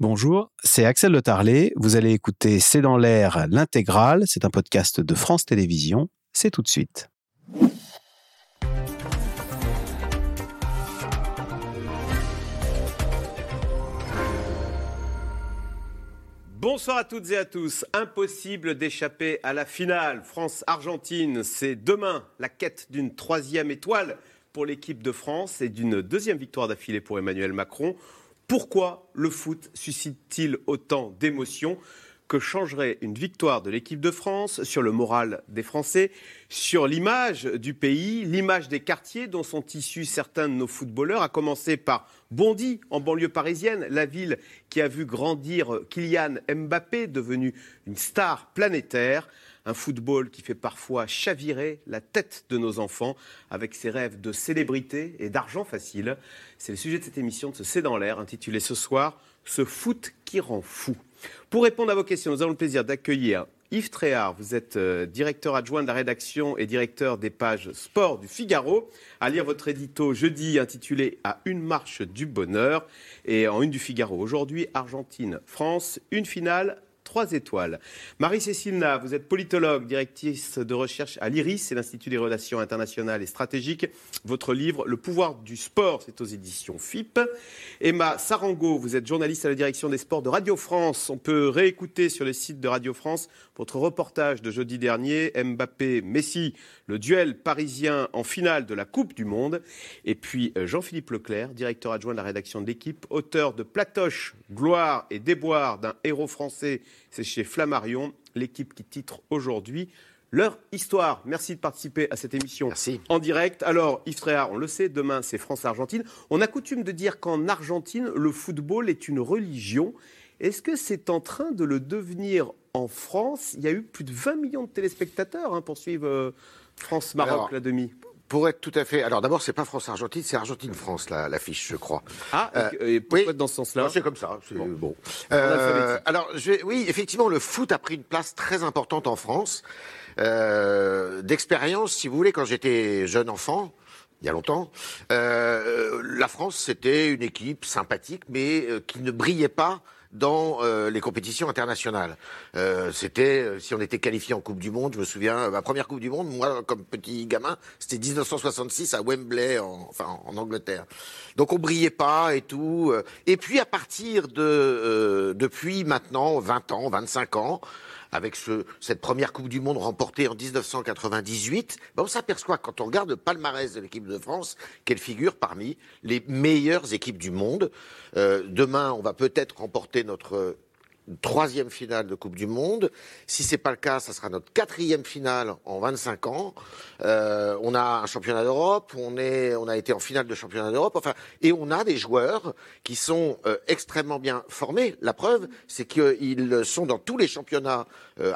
Bonjour, c'est Axel Le Tarlet. Vous allez écouter C'est dans l'air l'intégrale. C'est un podcast de France Télévisions. C'est tout de suite. Bonsoir à toutes et à tous. Impossible d'échapper à la finale. France-Argentine, c'est demain la quête d'une troisième étoile pour l'équipe de France et d'une deuxième victoire d'affilée pour Emmanuel Macron. Pourquoi le foot suscite-t-il autant d'émotions que changerait une victoire de l'équipe de France sur le moral des Français, sur l'image du pays, l'image des quartiers dont sont issus certains de nos footballeurs, à commencer par Bondy, en banlieue parisienne, la ville qui a vu grandir Kylian Mbappé, devenu une star planétaire. Un football qui fait parfois chavirer la tête de nos enfants avec ses rêves de célébrité et d'argent facile. C'est le sujet de cette émission de ce C'est dans l'air, intitulée ce soir Ce foot qui rend fou. Pour répondre à vos questions, nous avons le plaisir d'accueillir Yves Tréhard, vous êtes euh, directeur adjoint de la rédaction et directeur des pages sport du Figaro. À lire votre édito jeudi intitulé À une marche du bonheur et en une du Figaro. Aujourd'hui, Argentine-France, une finale trois étoiles. Marie-Cécile Na, vous êtes politologue, directrice de recherche à l'IRIS, c'est l'Institut des relations internationales et stratégiques. Votre livre, Le pouvoir du sport, c'est aux éditions FIP. Emma Sarango, vous êtes journaliste à la direction des sports de Radio France. On peut réécouter sur le site de Radio France votre reportage de jeudi dernier, Mbappé-Messi, le duel parisien en finale de la Coupe du Monde. Et puis euh, Jean-Philippe Leclerc, directeur adjoint de la rédaction de l'équipe, auteur de Platoche, gloire et déboire d'un héros français. C'est chez Flammarion, l'équipe qui titre aujourd'hui leur histoire. Merci de participer à cette émission en direct. Alors, Yves Tréhard, on le sait, demain c'est France-Argentine. On a coutume de dire qu'en Argentine, le football est une religion. Est-ce que c'est en train de le devenir en France? Il y a eu plus de 20 millions de téléspectateurs hein, pour suivre euh, France-Maroc, la demi. Pour être tout à fait. Alors d'abord, c'est pas France-Argentine, c'est Argentine-France l'affiche, je crois. Ah, euh, et pourquoi dans ce sens-là C'est comme ça. Bon. Euh, alors, je, oui, effectivement, le foot a pris une place très importante en France. Euh, D'expérience, si vous voulez, quand j'étais jeune enfant, il y a longtemps, euh, la France, c'était une équipe sympathique, mais euh, qui ne brillait pas dans euh, les compétitions internationales. Euh, c'était, euh, si on était qualifié en Coupe du Monde, je me souviens, ma première Coupe du Monde, moi, comme petit gamin, c'était 1966 à Wembley, en, enfin en Angleterre. Donc on brillait pas et tout. Et puis à partir de, depuis maintenant 20 ans, 25 ans, avec ce, cette première Coupe du Monde remportée en 1998, ben on s'aperçoit quand on regarde le palmarès de l'équipe de France qu'elle figure parmi les meilleures équipes du monde. Euh, demain, on va peut-être remporter notre troisième finale de Coupe du Monde. Si c'est pas le cas, ça sera notre quatrième finale en 25 ans. Euh, on a un championnat d'Europe, on est, on a été en finale de championnat d'Europe. Enfin, et on a des joueurs qui sont euh, extrêmement bien formés. La preuve, c'est qu'ils sont dans tous les championnats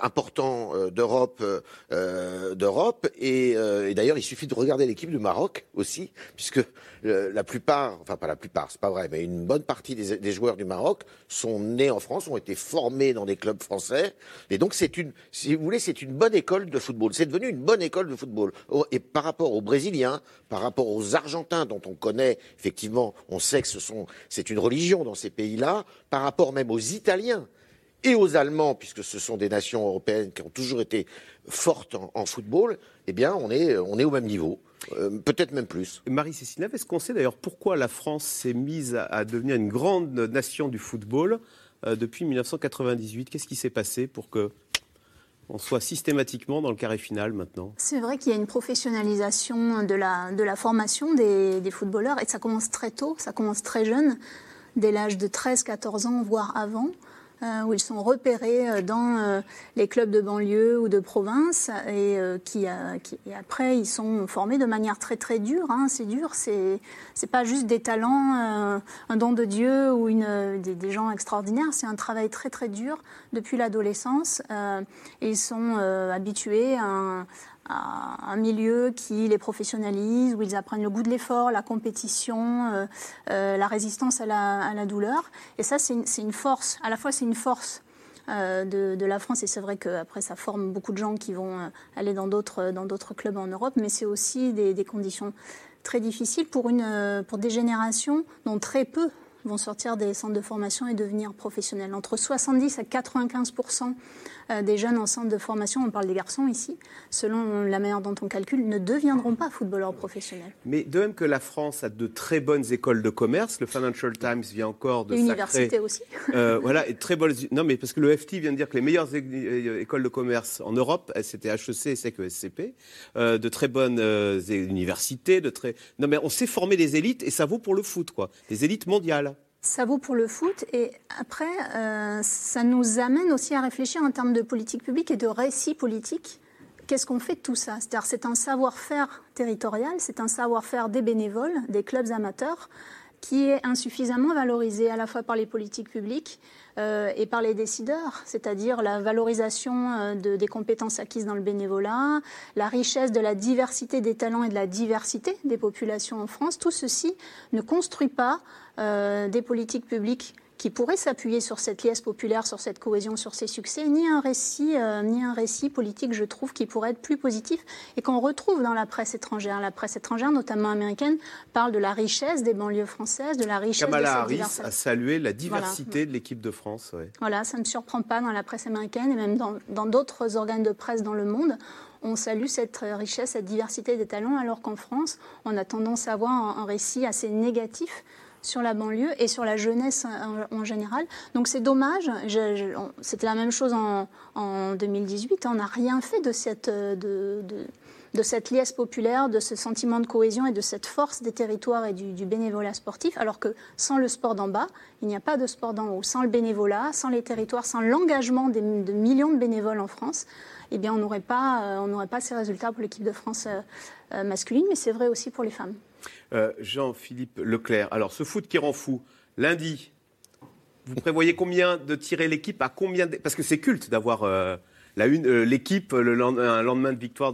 importants euh, d'Europe, euh, d'Europe. Et, et d'ailleurs, il suffit de regarder l'équipe du Maroc aussi, puisque la plupart, enfin pas la plupart, c'est pas vrai, mais une bonne partie des, des joueurs du Maroc sont nés en France, ont été formés dans des clubs français. Et donc, c'est une, si vous voulez, c'est une bonne école de football. C'est devenu une bonne école de football. Oh, et par rapport aux Brésiliens, par rapport aux Argentins, dont on connaît, effectivement, on sait que ce sont, c'est une religion dans ces pays-là, par rapport même aux Italiens et aux Allemands, puisque ce sont des nations européennes qui ont toujours été fortes en, football, eh bien, on est, on est au même niveau. Euh, peut-être même plus. Marie-Cécile est-ce qu'on sait d'ailleurs pourquoi la France s'est mise à devenir une grande nation du football euh, depuis 1998. Qu'est-ce qui s'est passé pour que on soit systématiquement dans le carré final maintenant? C'est vrai qu'il y a une professionnalisation de la, de la formation des, des, footballeurs et ça commence très tôt, ça commence très jeune, dès l'âge de 13-14 ans, voire avant. Euh, où ils sont repérés euh, dans euh, les clubs de banlieue ou de province et qui, après ils sont formés de manière très très dure. Hein. c'est dur, c'est c'est pas juste des talents, un don de Dieu ou une, des, gens extraordinaires. C'est un travail très très dur depuis l'adolescence. et ils sont habitués à un, milieu qui les professionnalise, où ils apprennent le goût de l'effort, la compétition, euh, euh, la résistance à la, douleur. Et ça, c'est une, force. À la fois, c'est une force euh, de, la France, et c'est vrai qu'après, ça forme beaucoup de gens qui vont aller dans d'autres, clubs en Europe, mais c'est aussi des, conditions très difficiles pour, des générations dont très peu vont sortir des centres de formation et devenir professionnels. Entre 70 à 95 euh, des jeunes en centre de formation, on parle des garçons ici, selon la manière dont on calcule, ne deviendront pas footballeurs professionnels. Mais de même que la France a de très bonnes écoles de commerce, le Financial Times vient encore de L'université aussi. Euh, voilà, et très bonnes. Non, mais parce que le FT vient de dire que les meilleures euh, écoles de commerce en Europe, c'était HEC et SEC de très bonnes universités, de très. Non, mais on sait former des élites et ça vaut pour le foot, quoi, des élites mondiales. Ça vaut pour le foot et après, euh, ça nous amène aussi à réfléchir en termes de politique publique et de récit politique. Qu'est-ce qu'on fait de tout ça? C'est-à-dire c'est un savoir-faire territorial, c'est un savoir-faire des bénévoles, des clubs amateurs, qui est insuffisamment valorisé à la fois par les politiques publiques euh, et par les décideurs, c'est-à-dire la valorisation euh, de, des compétences acquises dans le bénévolat, la richesse de la diversité des talents et de la diversité des populations en France. Tout ceci ne construit pas euh, des politiques publiques qui pourraient s'appuyer sur cette liesse populaire, sur cette cohésion, sur ces succès, ni un récit, euh, ni un récit politique, je trouve, qui pourrait être plus positif. Et qu'on retrouve dans la presse étrangère. La presse étrangère, notamment américaine, parle de la richesse des banlieues françaises, de la richesse Kamala de Harris a salué la diversité de l'équipe de France. Voilà, ça ne me surprend pas dans la presse américaine et même dans d'autres organes de presse dans le monde. On salue cette richesse, cette diversité des talents, alors qu'en France, on a tendance à avoir un récit assez négatif sur la banlieue et sur la jeunesse en, général. Donc c'est dommage. C'était la même chose en, 2018. On n'a rien fait de cette, de, liesse populaire, de ce sentiment de cohésion et de cette force des territoires et du, bénévolat sportif. Alors que sans le sport d'en bas, il n'y a pas de sport d'en haut. Sans le bénévolat, sans les territoires, sans l'engagement de millions de bénévoles en France, eh bien, on n'aurait pas, euh, pas ces résultats pour l'équipe de France euh, euh, masculine, mais c'est vrai aussi pour les femmes. Euh, Jean-Philippe Leclerc. Alors, ce foot qui rend fou, lundi, vous prévoyez combien de tirer l'équipe à combien Parce que c'est culte d'avoir euh, euh, l'équipe le un lendemain de victoire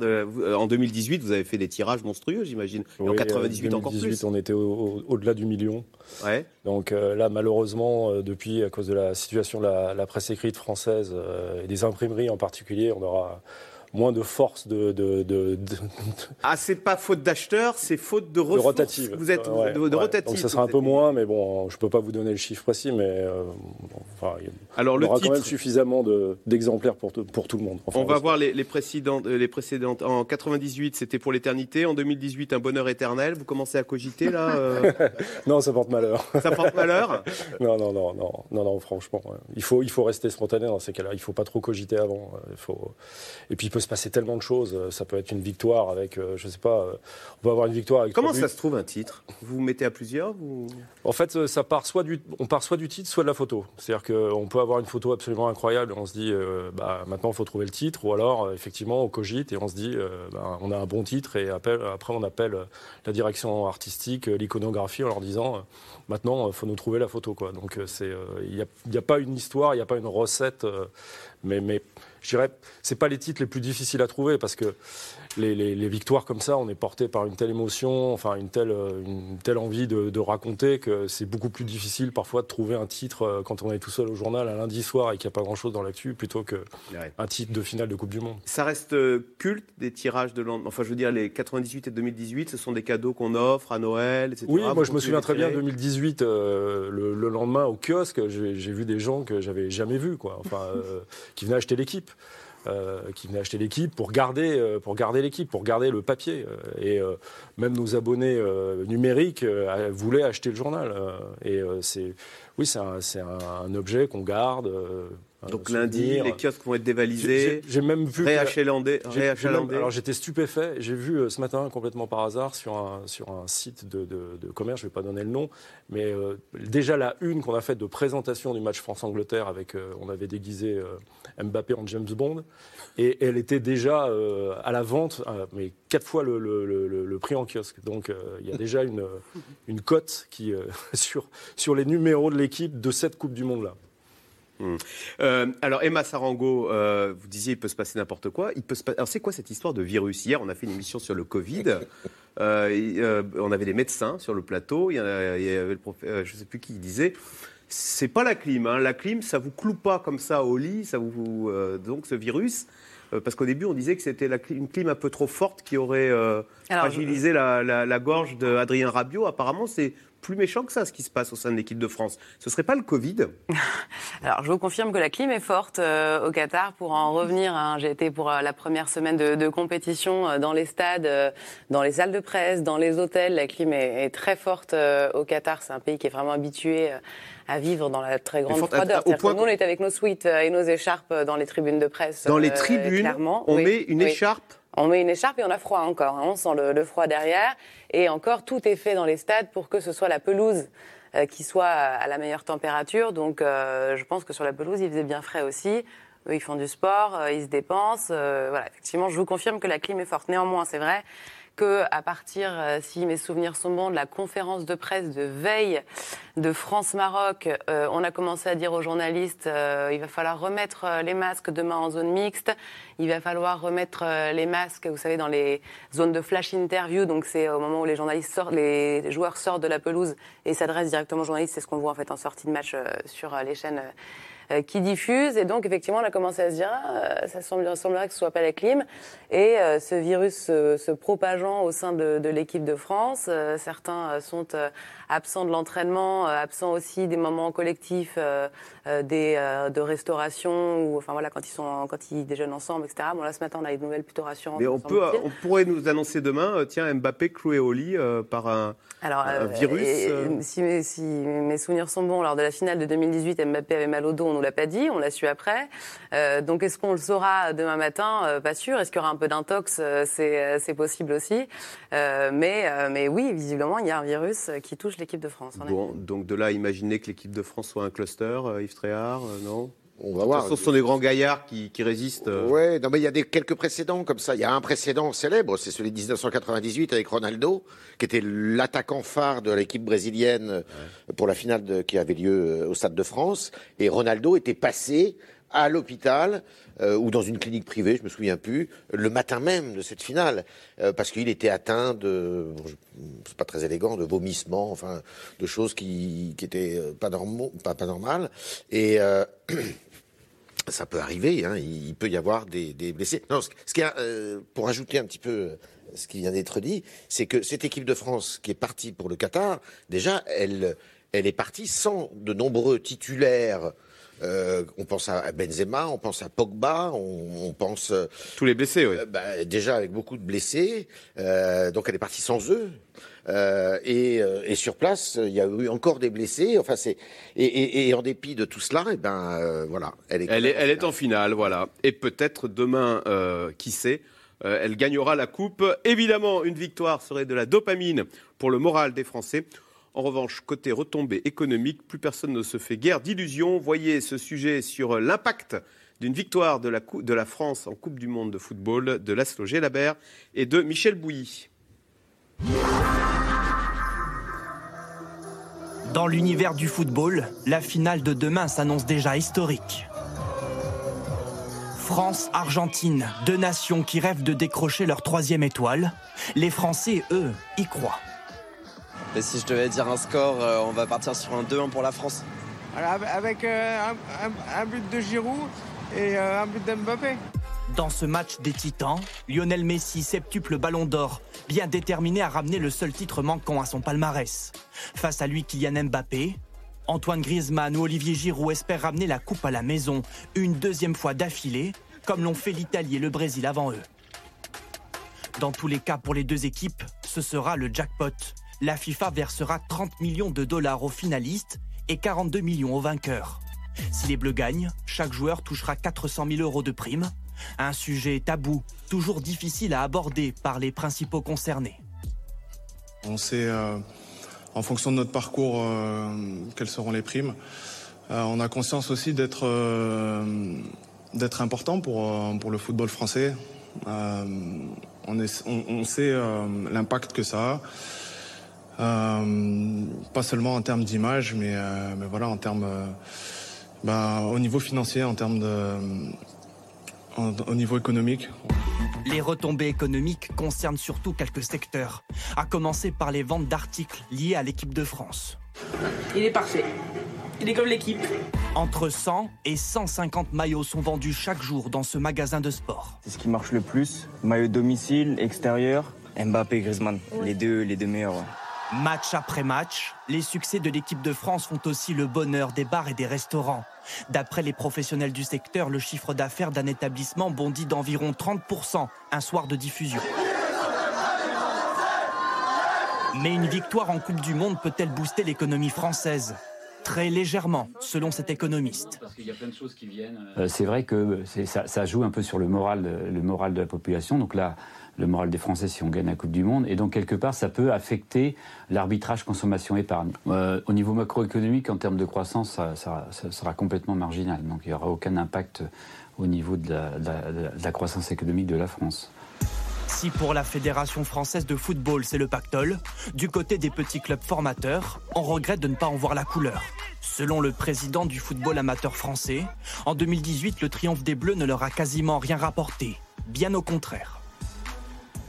en 2018. Vous avez fait des tirages monstrueux, j'imagine. en 98 encore plus. on était au-delà du million. Donc là, malheureusement, depuis, à cause de la situation de la presse écrite française et des imprimeries en particulier, on aura moins de force de. de, de, Ah, c'est pas faute d'acheteur, c'est faute de ressources. De rotative. Vous êtes de, rotative. Donc ça sera un peu moins, mais bon, je peux pas vous donner le chiffre précis, mais euh, enfin, Alors, il y aura quand même suffisamment d'exemplaires pour, pour tout le monde. On va voir les, les, précédentes, les précédentes. En 98, c'était pour l'éternité. En 2018, un bonheur éternel. Vous commencez à cogiter là euh Non, ça porte malheur. Ça porte malheur non, non, non, non, non, non, franchement. Il faut, il faut rester spontané dans ces cas-là. Il faut pas trop cogiter avant. Il faut... Et puis il peut se passer tellement de choses. Ça peut être une victoire avec, euh, je sais pas, euh, on peut avoir une victoire avec. Comment ça se trouve un titre? Vous vous mettez à plusieurs En fait, euh, ça part soit du, on part soit du titre, soit de la photo. C'est-à-dire qu'on peut avoir une photo absolument incroyable et on se dit, bah, maintenant il faut trouver le titre, ou alors effectivement on cogite et on se dit, bah, on a un bon titre et après on appelle la direction artistique, l'iconographie en leur disant, maintenant il faut nous trouver la photo. Quoi. Donc il n'y a, a, pas une histoire, il n'y a pas une recette, mais, mais je dirais, c'est pas les titres les plus difficiles à trouver parce que les, victoires comme ça, on est porté par une telle émotion, enfin une telle, une telle envie de, raconter que c'est beaucoup plus difficile parfois de trouver un titre euh, quand on est tout seul au journal un lundi soir et qu'il n'y a pas grand-chose dans l'actu plutôt qu'un un titre de finale de Coupe du Monde. Ça reste euh, culte des tirages de lendemain. Enfin, je veux dire, les 98 et 2018, ce sont des cadeaux qu'on offre à Noël, etc. Oui, moi je me souviens très bien 2018, euh, le, lendemain au kiosque, j'ai vu des gens que j'avais jamais vus, quoi. Enfin, qui venaient acheter l'équipe. Euh, qui venaient acheter l'équipe pour garder, euh, pour garder l'équipe, pour garder le papier. Euh, et même nos abonnés numériques voulaient acheter le journal. et c'est, oui, c'est un, un, objet qu'on garde. Donc lundi, les kiosques vont être dévalisés. J'ai même vu. Réachalandés. Alors j'étais stupéfait. J'ai vu euh, ce matin, complètement par hasard, sur un, sur un site de, de, commerce, je ne vais pas donner le nom, mais euh, déjà la une qu'on a faite de présentation du match France-Angleterre, avec, euh, on avait déguisé Mbappé en James Bond, et elle était déjà à la vente, mais quatre fois le, le, le, prix en kiosque. Donc il y a déjà une, une cote qui, sur, sur les numéros de l'équipe de cette Coupe du Monde-là. Hmm. Euh, alors Emma Sarango, euh, vous disiez il peut se passer n'importe quoi. Il peut se Alors c'est quoi cette histoire de virus? Hier, on a fait une émission sur le Covid. Euh, on avait des médecins sur le plateau. Il y, avait le prof... je ne sais plus qui disait. C'est pas la clim. Hein. La clim, ça vous cloue pas comme ça au lit. Ça vous donc ce virus. Parce qu'au début, on disait que c'était une clim un peu trop forte qui aurait fragilisé la, la, la, gorge d'Adrien Rabiot. Apparemment, c'est plus méchant que ça, ce qui se passe au sein de l'équipe de France. Ce serait pas le Covid Alors, je vous confirme que la clim est forte euh, au Qatar. Pour en revenir, hein, j'ai été pour euh, la première semaine de, compétition euh, dans les stades, dans les salles de presse, dans les hôtels. La clim est, très forte au Qatar. C'est un pays qui est vraiment habitué à vivre dans la très grande froideur. Au point... Nous, on est avec nos suites et nos écharpes dans les tribunes de presse. Dans les tribunes, on met une écharpe on met une écharpe et on a froid encore. Hein. On sent le, froid derrière. Et encore, tout est fait dans les stades pour que ce soit la pelouse euh, qui soit à la meilleure température. Donc, euh, je pense que sur la pelouse, il faisait bien frais aussi. Eux, ils font du sport, euh, ils se dépensent. voilà, effectivement, je vous confirme que la clim est forte. Néanmoins, c'est vrai que à partir, euh, si mes souvenirs sont bons, de la conférence de presse de veille de France-Maroc, euh, on a commencé à dire aux journalistes euh, il va falloir remettre les masques demain en zone mixte, il va falloir remettre les masques, vous savez, dans les zones de flash interview, donc c'est au moment où les journalistes sortent, les joueurs sortent de la pelouse et s'adressent directement aux journalistes, c'est ce qu'on voit en fait en sortie de match sur les chaînes euh, qui diffuse. Et donc, effectivement, on a commencé à se dire, ah, ça semblerait que ce soit pas la clim. Et euh, ce virus se, propageant au sein de, de l'équipe de France, euh, certains sont absents de l'entraînement, absents aussi des moments collectifs, des, de restauration, ou enfin voilà, quand ils, sont, quand ils déjeunent ensemble, etc. Bon, là, ce matin, on a une nouvelle plutôt rassurante. Mais on, peut, on pourrait nous annoncer demain, tiens, Mbappé cloué au lit par un, Alors, virus. si, mes, si, mes souvenirs sont bons, lors de la finale de 2018, Mbappé avait mal au dos, on nous l'a pas dit, on l'a su après. Euh, donc est-ce qu'on le saura demain matin? Euh, Pas sûr. Est-ce qu'il y aura un peu d'intox? Euh, C'est possible aussi. mais, mais oui, visiblement, il y a un virus qui touche l'équipe de France. Bon, donc de là, imaginer que l'équipe de France soit un cluster, Yves Tréhard, non? On va voir. Ce sont des grands gaillards qui, résistent. Oui, non, mais il y a des, quelques précédents comme ça. Il y a un précédent célèbre, c'est celui de 1998 avec Ronaldo, qui était l'attaquant phare de l'équipe brésilienne pour la finale qui avait lieu au Stade de France. Et Ronaldo était passé à l'hôpital euh, ou dans une clinique privée, je me souviens plus, le matin même de cette finale, euh, parce qu'il était atteint de, c'est pas très élégant, de vomissements, enfin, de choses qui, qui euh, pas, pas, pas normales. Et ça peut arriver, hein, il peut y avoir des, des blessés. Non, ce qui a, pour ajouter un petit peu ce qui vient d'être dit, c'est que cette équipe de France qui est partie pour le Qatar, déjà, elle, elle est partie sans de nombreux titulaires euh, on pense à Benzema, on pense à Pogba, on, pense euh, tous les blessés, oui. Euh, bah, déjà avec beaucoup de blessés, donc elle est partie sans eux. Et, sur place, il y a eu encore des blessés. Enfin, c'est et, en dépit de tout cela, et eh ben voilà, elle est. Elle est, elle est en finale, voilà. Et peut-être demain, qui sait, elle gagnera la coupe. Évidemment, une victoire serait de la dopamine pour le moral des Français. En revanche, côté retombées économiques, plus personne ne se fait guère d'illusions. Voyez ce sujet sur l'impact d'une victoire de la, France en Coupe du Monde de football de Laszlo Gelabert et de Michel Bouilly. Dans l'univers du football, la finale de demain s'annonce déjà historique. France-Argentine, deux nations qui rêvent de décrocher leur troisième étoile. Les Français, eux, y croient. Et si je devais dire un score, euh, on va partir sur un 2-1 pour la France. Avec euh, un, but de Giroud et euh, un but d'Mbappé. Dans ce match des Titans, Lionel Messi, septuple ballon d'or, bien déterminé à ramener le seul titre manquant à son palmarès. Face à lui, Kylian Mbappé, Antoine Griezmann ou Olivier Giroud espèrent ramener la coupe à la maison une deuxième fois d'affilée, comme l'ont fait l'Italie et le Brésil avant eux. Dans tous les cas, pour les deux équipes, ce sera le jackpot la FIFA versera 30 millions de dollars aux finalistes et 42 millions aux vainqueurs. Si les Bleus gagnent, chaque joueur touchera 400 000 euros de prime. Un sujet tabou, toujours difficile à aborder par les principaux concernés. On sait, euh, en fonction de notre parcours, euh, quelles seront les primes. Euh, on a conscience aussi d'être important pour, le football français. On, sait l'impact que ça a. Euh, pas seulement en termes d'image, mais, euh, mais, voilà, en termes, euh, bah, au niveau financier, en termes de, au niveau économique. Les retombées économiques concernent surtout quelques secteurs, à commencer par les ventes d'articles liés à l'équipe de France. Il est parfait. Il est comme l'équipe. Entre 100 et 150 maillots sont vendus chaque jour dans ce magasin de sport. C'est ce qui marche le plus. Maillot domicile, extérieur, Mbappé, Griezmann, les deux, les deux meilleurs. Match après match, les succès de l'équipe de France font aussi le bonheur des bars et des restaurants. D'après les professionnels du secteur, le chiffre d'affaires d'un établissement bondit d'environ 30% un soir de diffusion. Mais une victoire en Coupe du Monde peut-elle booster l'économie française? Très légèrement, selon cet économiste. C'est vrai que ça, ça, joue un peu sur le moral, le moral de la population. Donc là, le moral des Français si on gagne la Coupe du Monde. Et donc, quelque part, ça peut affecter l'arbitrage consommation-épargne. Euh, au niveau macroéconomique, en termes de croissance, ça, sera complètement marginal. Donc, il n'y aura aucun impact au niveau de la, croissance économique de la France. Si pour la Fédération française de football, c'est le pactole, du côté des petits clubs formateurs, on regrette de ne pas en voir la couleur. Selon le président du football amateur français, en 2018, le triomphe des Bleus ne leur a quasiment rien rapporté. Bien au contraire.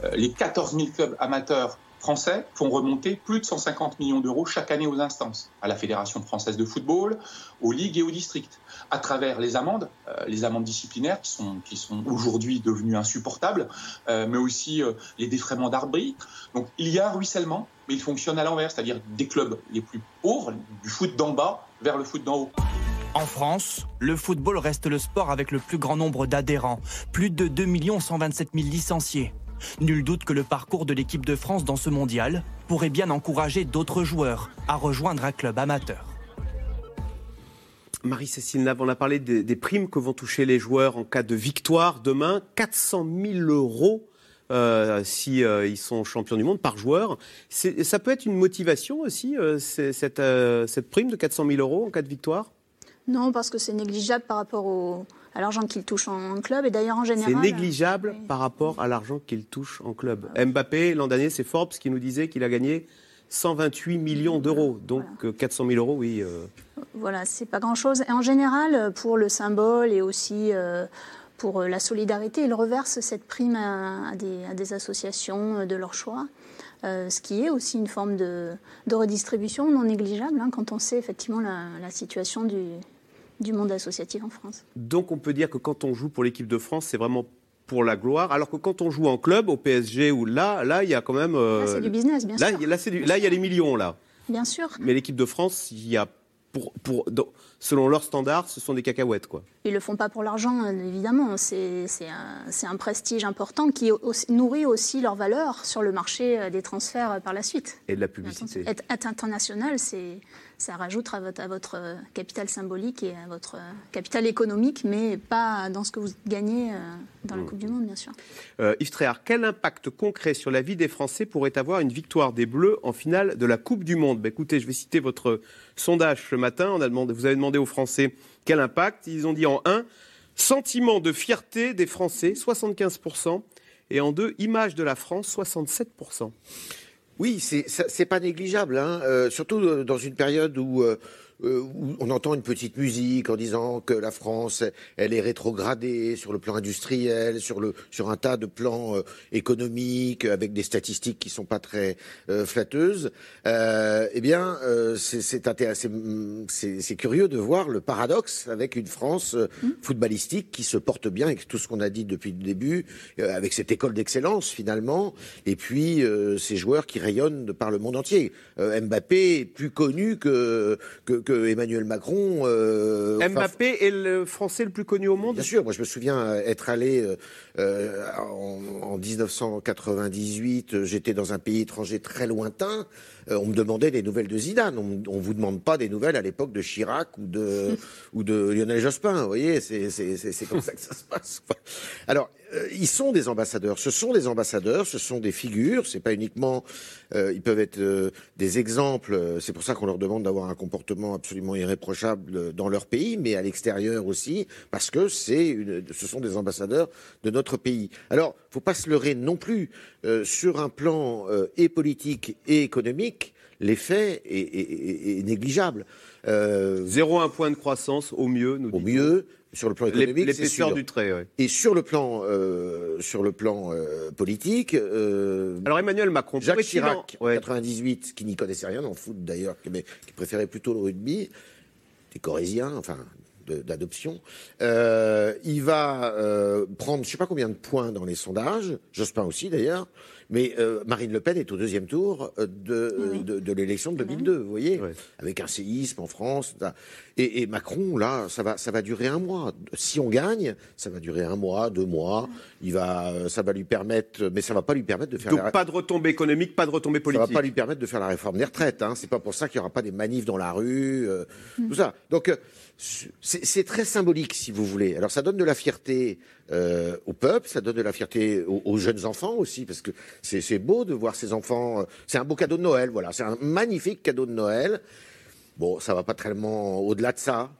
Euh, les 14 000 clubs amateurs français font remonter plus de 150 millions d'euros chaque année aux instances, à la Fédération française de football, aux ligues et aux districts, à travers les amendes, euh, les amendes disciplinaires qui sont, aujourd'hui devenues insupportables, euh, mais aussi les défraiements d'arbitres. Donc il y a un ruissellement, mais il fonctionne à l'envers, c'est-à-dire des clubs les plus pauvres, du foot d'en bas vers le foot d'en haut. En France, le football reste le sport avec le plus grand nombre d'adhérents, plus de 2 127 000 licenciés. Nul doute que le parcours de l'équipe de France dans ce mondial pourrait bien encourager d'autres joueurs à rejoindre un club amateur. Marie-Cécile Nav, on a parlé des, primes que vont toucher les joueurs en cas de victoire demain. 400 000 euros euh, si euh, ils sont champions du monde par joueur. Ça peut être une motivation aussi, euh, cette, cette, prime de 400 000 euros en cas de victoire? Non, parce que c'est négligeable par rapport au, à l'argent qu'il touche en club. Et d'ailleurs, en général. C'est négligeable par rapport à l'argent qu'il touche en club. Mbappé, l'an dernier, c'est Forbes qui nous disait qu'il a gagné 128 millions d'euros. Donc 400 000 euros, oui. Euh. Voilà, c'est pas grand-chose. Et en général, pour le symbole et aussi euh, pour la solidarité, ils reversent cette prime à, des, associations de leur choix. Euh, ce qui est aussi une forme de, redistribution non négligeable hein, quand on sait effectivement la situation du, du monde associatif en France. Donc on peut dire que quand on joue pour l'équipe de France, c'est vraiment pour la gloire, alors que quand on joue en club, au PSG ou là, là il y a quand même. Euh, là c'est du business, bien sûr. Là, là il y a les millions là. Bien sûr. Mais l'équipe de France, il y a pour, pour selon leurs standards, ce sont des cacahuètes. Quoi. Ils ne le font pas pour l'argent, évidemment. C'est un, un, prestige important qui nourrit aussi leur valeur sur le marché euh, des transferts euh, par la suite. Et de la publicité. Être, international, ça rajoute à votre, à votre, euh, capital symbolique et à votre capital économique, mais pas dans ce que vous gagnez dans la mmh. Coupe du Monde, bien sûr. Yves Tréhard, quel impact concret sur la vie des Français pourrait avoir une victoire des Bleus en finale de la Coupe du Monde? Ben, Écoutez, je vais citer votre sondage ce matin. On a demandé, vous avez demandé aux Français quel impact. Ils ont dit en 1, sentiment de fierté des Français, 75%, et en 2, image de la France, 67%. Oui, c'est pas négligeable, hein. euh, surtout euh, dans une période où euh, où on entend une petite musique en disant que la France, elle est rétrogradée sur le plan industriel, sur, le, sur un tas de plans euh, économiques, avec des statistiques qui sont pas très euh, flatteuses, eh bien, c'est curieux de voir le paradoxe avec une France mmh. footballistique qui se porte bien avec tout ce qu'on a dit depuis le début, avec cette école d'excellence finalement, et puis ces joueurs qui rayonnent de par le monde entier. Mbappé est plus connu que, que que Emmanuel Macron. Euh, Mbappé est le Français le plus connu au monde. Bien sûr, moi je me souviens être allé euh, euh, en, 1998. J'étais dans un pays étranger très lointain. On me demandait des nouvelles de Zidane. On, ne vous demande pas des nouvelles à l'époque de Chirac ou de ou de Lionel Jospin. Vous voyez, c'est comme ça que ça se passe. Alors euh, ils sont des ambassadeurs. Ce sont des ambassadeurs, ce sont des figures. C'est pas uniquement. Euh, ils peuvent être euh, des exemples. C'est pour ça qu'on leur demande d'avoir un comportement absolument irréprochable dans leur pays, mais à l'extérieur aussi, parce que c'est, ce sont des ambassadeurs de notre pays. Alors, faut pas se leurrer non plus sur un plan et politique et économique. L'effet est, est, négligeable. Euh, 0,1 point de croissance au mieux, nous Au mieux, sur le plan économique, l'épaisseur du trait. Et sur le plan, euh, sur le plan euh, politique. Euh, Alors Emmanuel Macron, Jacques Chirac, en 98, qui n'y connaissait rien en foot d'ailleurs, mais qui préférait plutôt le rugby, des Corésiens, enfin d'adoption. il va prendre je ne sais pas combien de points dans les sondages, Jospin aussi d'ailleurs, Mais euh, Marine Le Pen est au deuxième tour euh, de, de, l'élection de 2002, vous voyez, avec un séisme en France. Et, Macron, là, ça va, ça va durer un mois. Si on gagne, ça va durer un mois, deux mois. Il va, ça va lui permettre, mais ça va pas lui permettre de faire. Donc pas de retombées économiques, pas de retombées politiques. Ça va pas lui permettre de faire la réforme des retraites. Hein. C'est pas pour ça qu'il y aura pas des manifs dans la rue, euh, mm. tout ça. Donc c'est très symbolique, si vous voulez. Alors ça donne de la fierté euh, au peuple, ça donne de la fierté aux, jeunes enfants aussi, parce que c'est beau de voir ces enfants. Euh, c'est un beau cadeau de Noël, voilà. C'est un magnifique cadeau de Noël. Bon, ça va pas tellement au-delà de ça.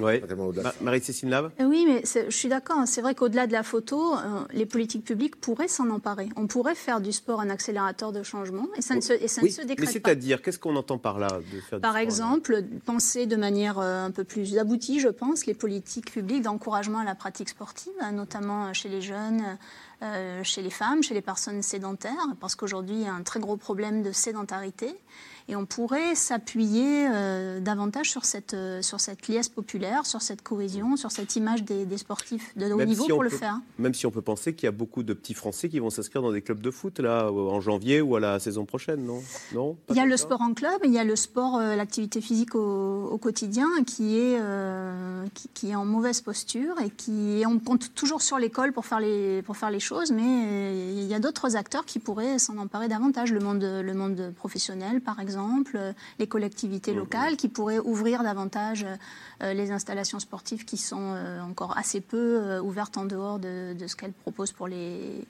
Ouais. Marie-Cécile Lave euh, Oui, mais je suis d'accord. C'est vrai qu'au-delà de la photo, euh, les politiques publiques pourraient s'en emparer. On pourrait faire du sport un accélérateur de changement et ça ne se, et ça ne se décrète mais c'est-à-dire, qu'est-ce qu'on entend par là de faire Par exemple, penser de manière euh, un peu plus aboutie, je pense, les politiques publiques d'encouragement à la pratique sportive, notamment chez les jeunes, chez les femmes, chez les personnes sédentaires, parce qu'aujourd'hui, il y a un très gros problème de sédentarité. Et on pourrait s'appuyer euh, davantage sur cette, euh, sur cette liesse populaire, sur cette cohésion, sur cette image des, sportifs de haut niveau pour le faire. Même si on peut penser qu'il y a beaucoup de petits Français qui vont s'inscrire dans des clubs de foot là en janvier ou à la saison prochaine, non? Non? Il y a le sport en club, il y a le sport, euh, l'activité physique au, quotidien qui est, qui, qui, est en mauvaise posture et qui on compte toujours sur l'école pour faire les pour faire les choses, mais il y a d'autres acteurs qui pourraient s'en emparer davantage. Le monde le monde professionnel, par exemple exemple, euh, les collectivités mmh, locales mmh. qui pourraient ouvrir davantage euh, les installations sportives qui sont euh, encore assez peu ouvertes en dehors de, ce qu'elles proposent pour les,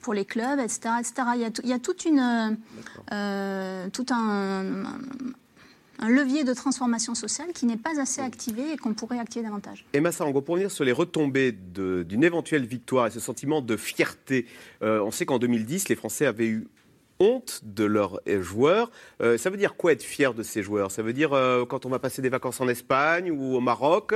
pour les clubs, etc. etc. Il, y a il y toute une, tout un, un levier de transformation sociale qui n'est pas assez activé et qu'on pourrait activer davantage. Emma Sarango, pour revenir sur les retombées d'une éventuelle victoire et ce sentiment de fierté, on sait qu'en 2010, les Français avaient eu honte de leurs joueurs. Euh, ça veut dire quoi être fier de ces joueurs? Ça veut dire euh, quand on va passer des vacances en Espagne ou au Maroc,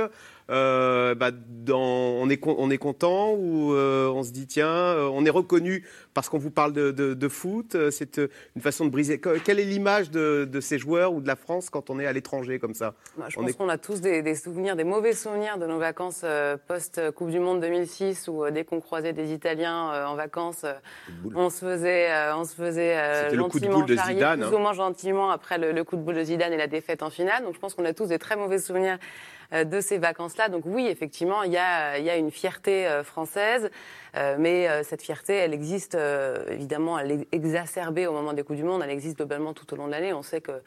euh, bah, dans, on, est, on est content ou euh, on se dit tiens, euh, on est reconnu parce qu'on vous parle de, de, de foot C'est une façon de briser. Quelle est l'image de, de, ces joueurs ou de la France quand on est à l'étranger comme ça? Bah, Je pense qu'on a tous des, des, souvenirs, des mauvais souvenirs de nos vacances post-Coupe du Monde 2006 où dès qu'on croisait des Italiens en vacances, on se faisait, on se faisait le coup de boule de Zidane, plus ou moins gentiment après le, le coup de boule de Zidane et la défaite en finale. Donc je pense qu'on a tous des très mauvais souvenirs de ces vacances-là. Donc oui, effectivement, il y a, une fierté euh, française, euh, mais cette fierté, elle existe évidemment, elle est exacerbée au moment des Coups du Monde, elle existe globalement tout au long de l'année. On sait que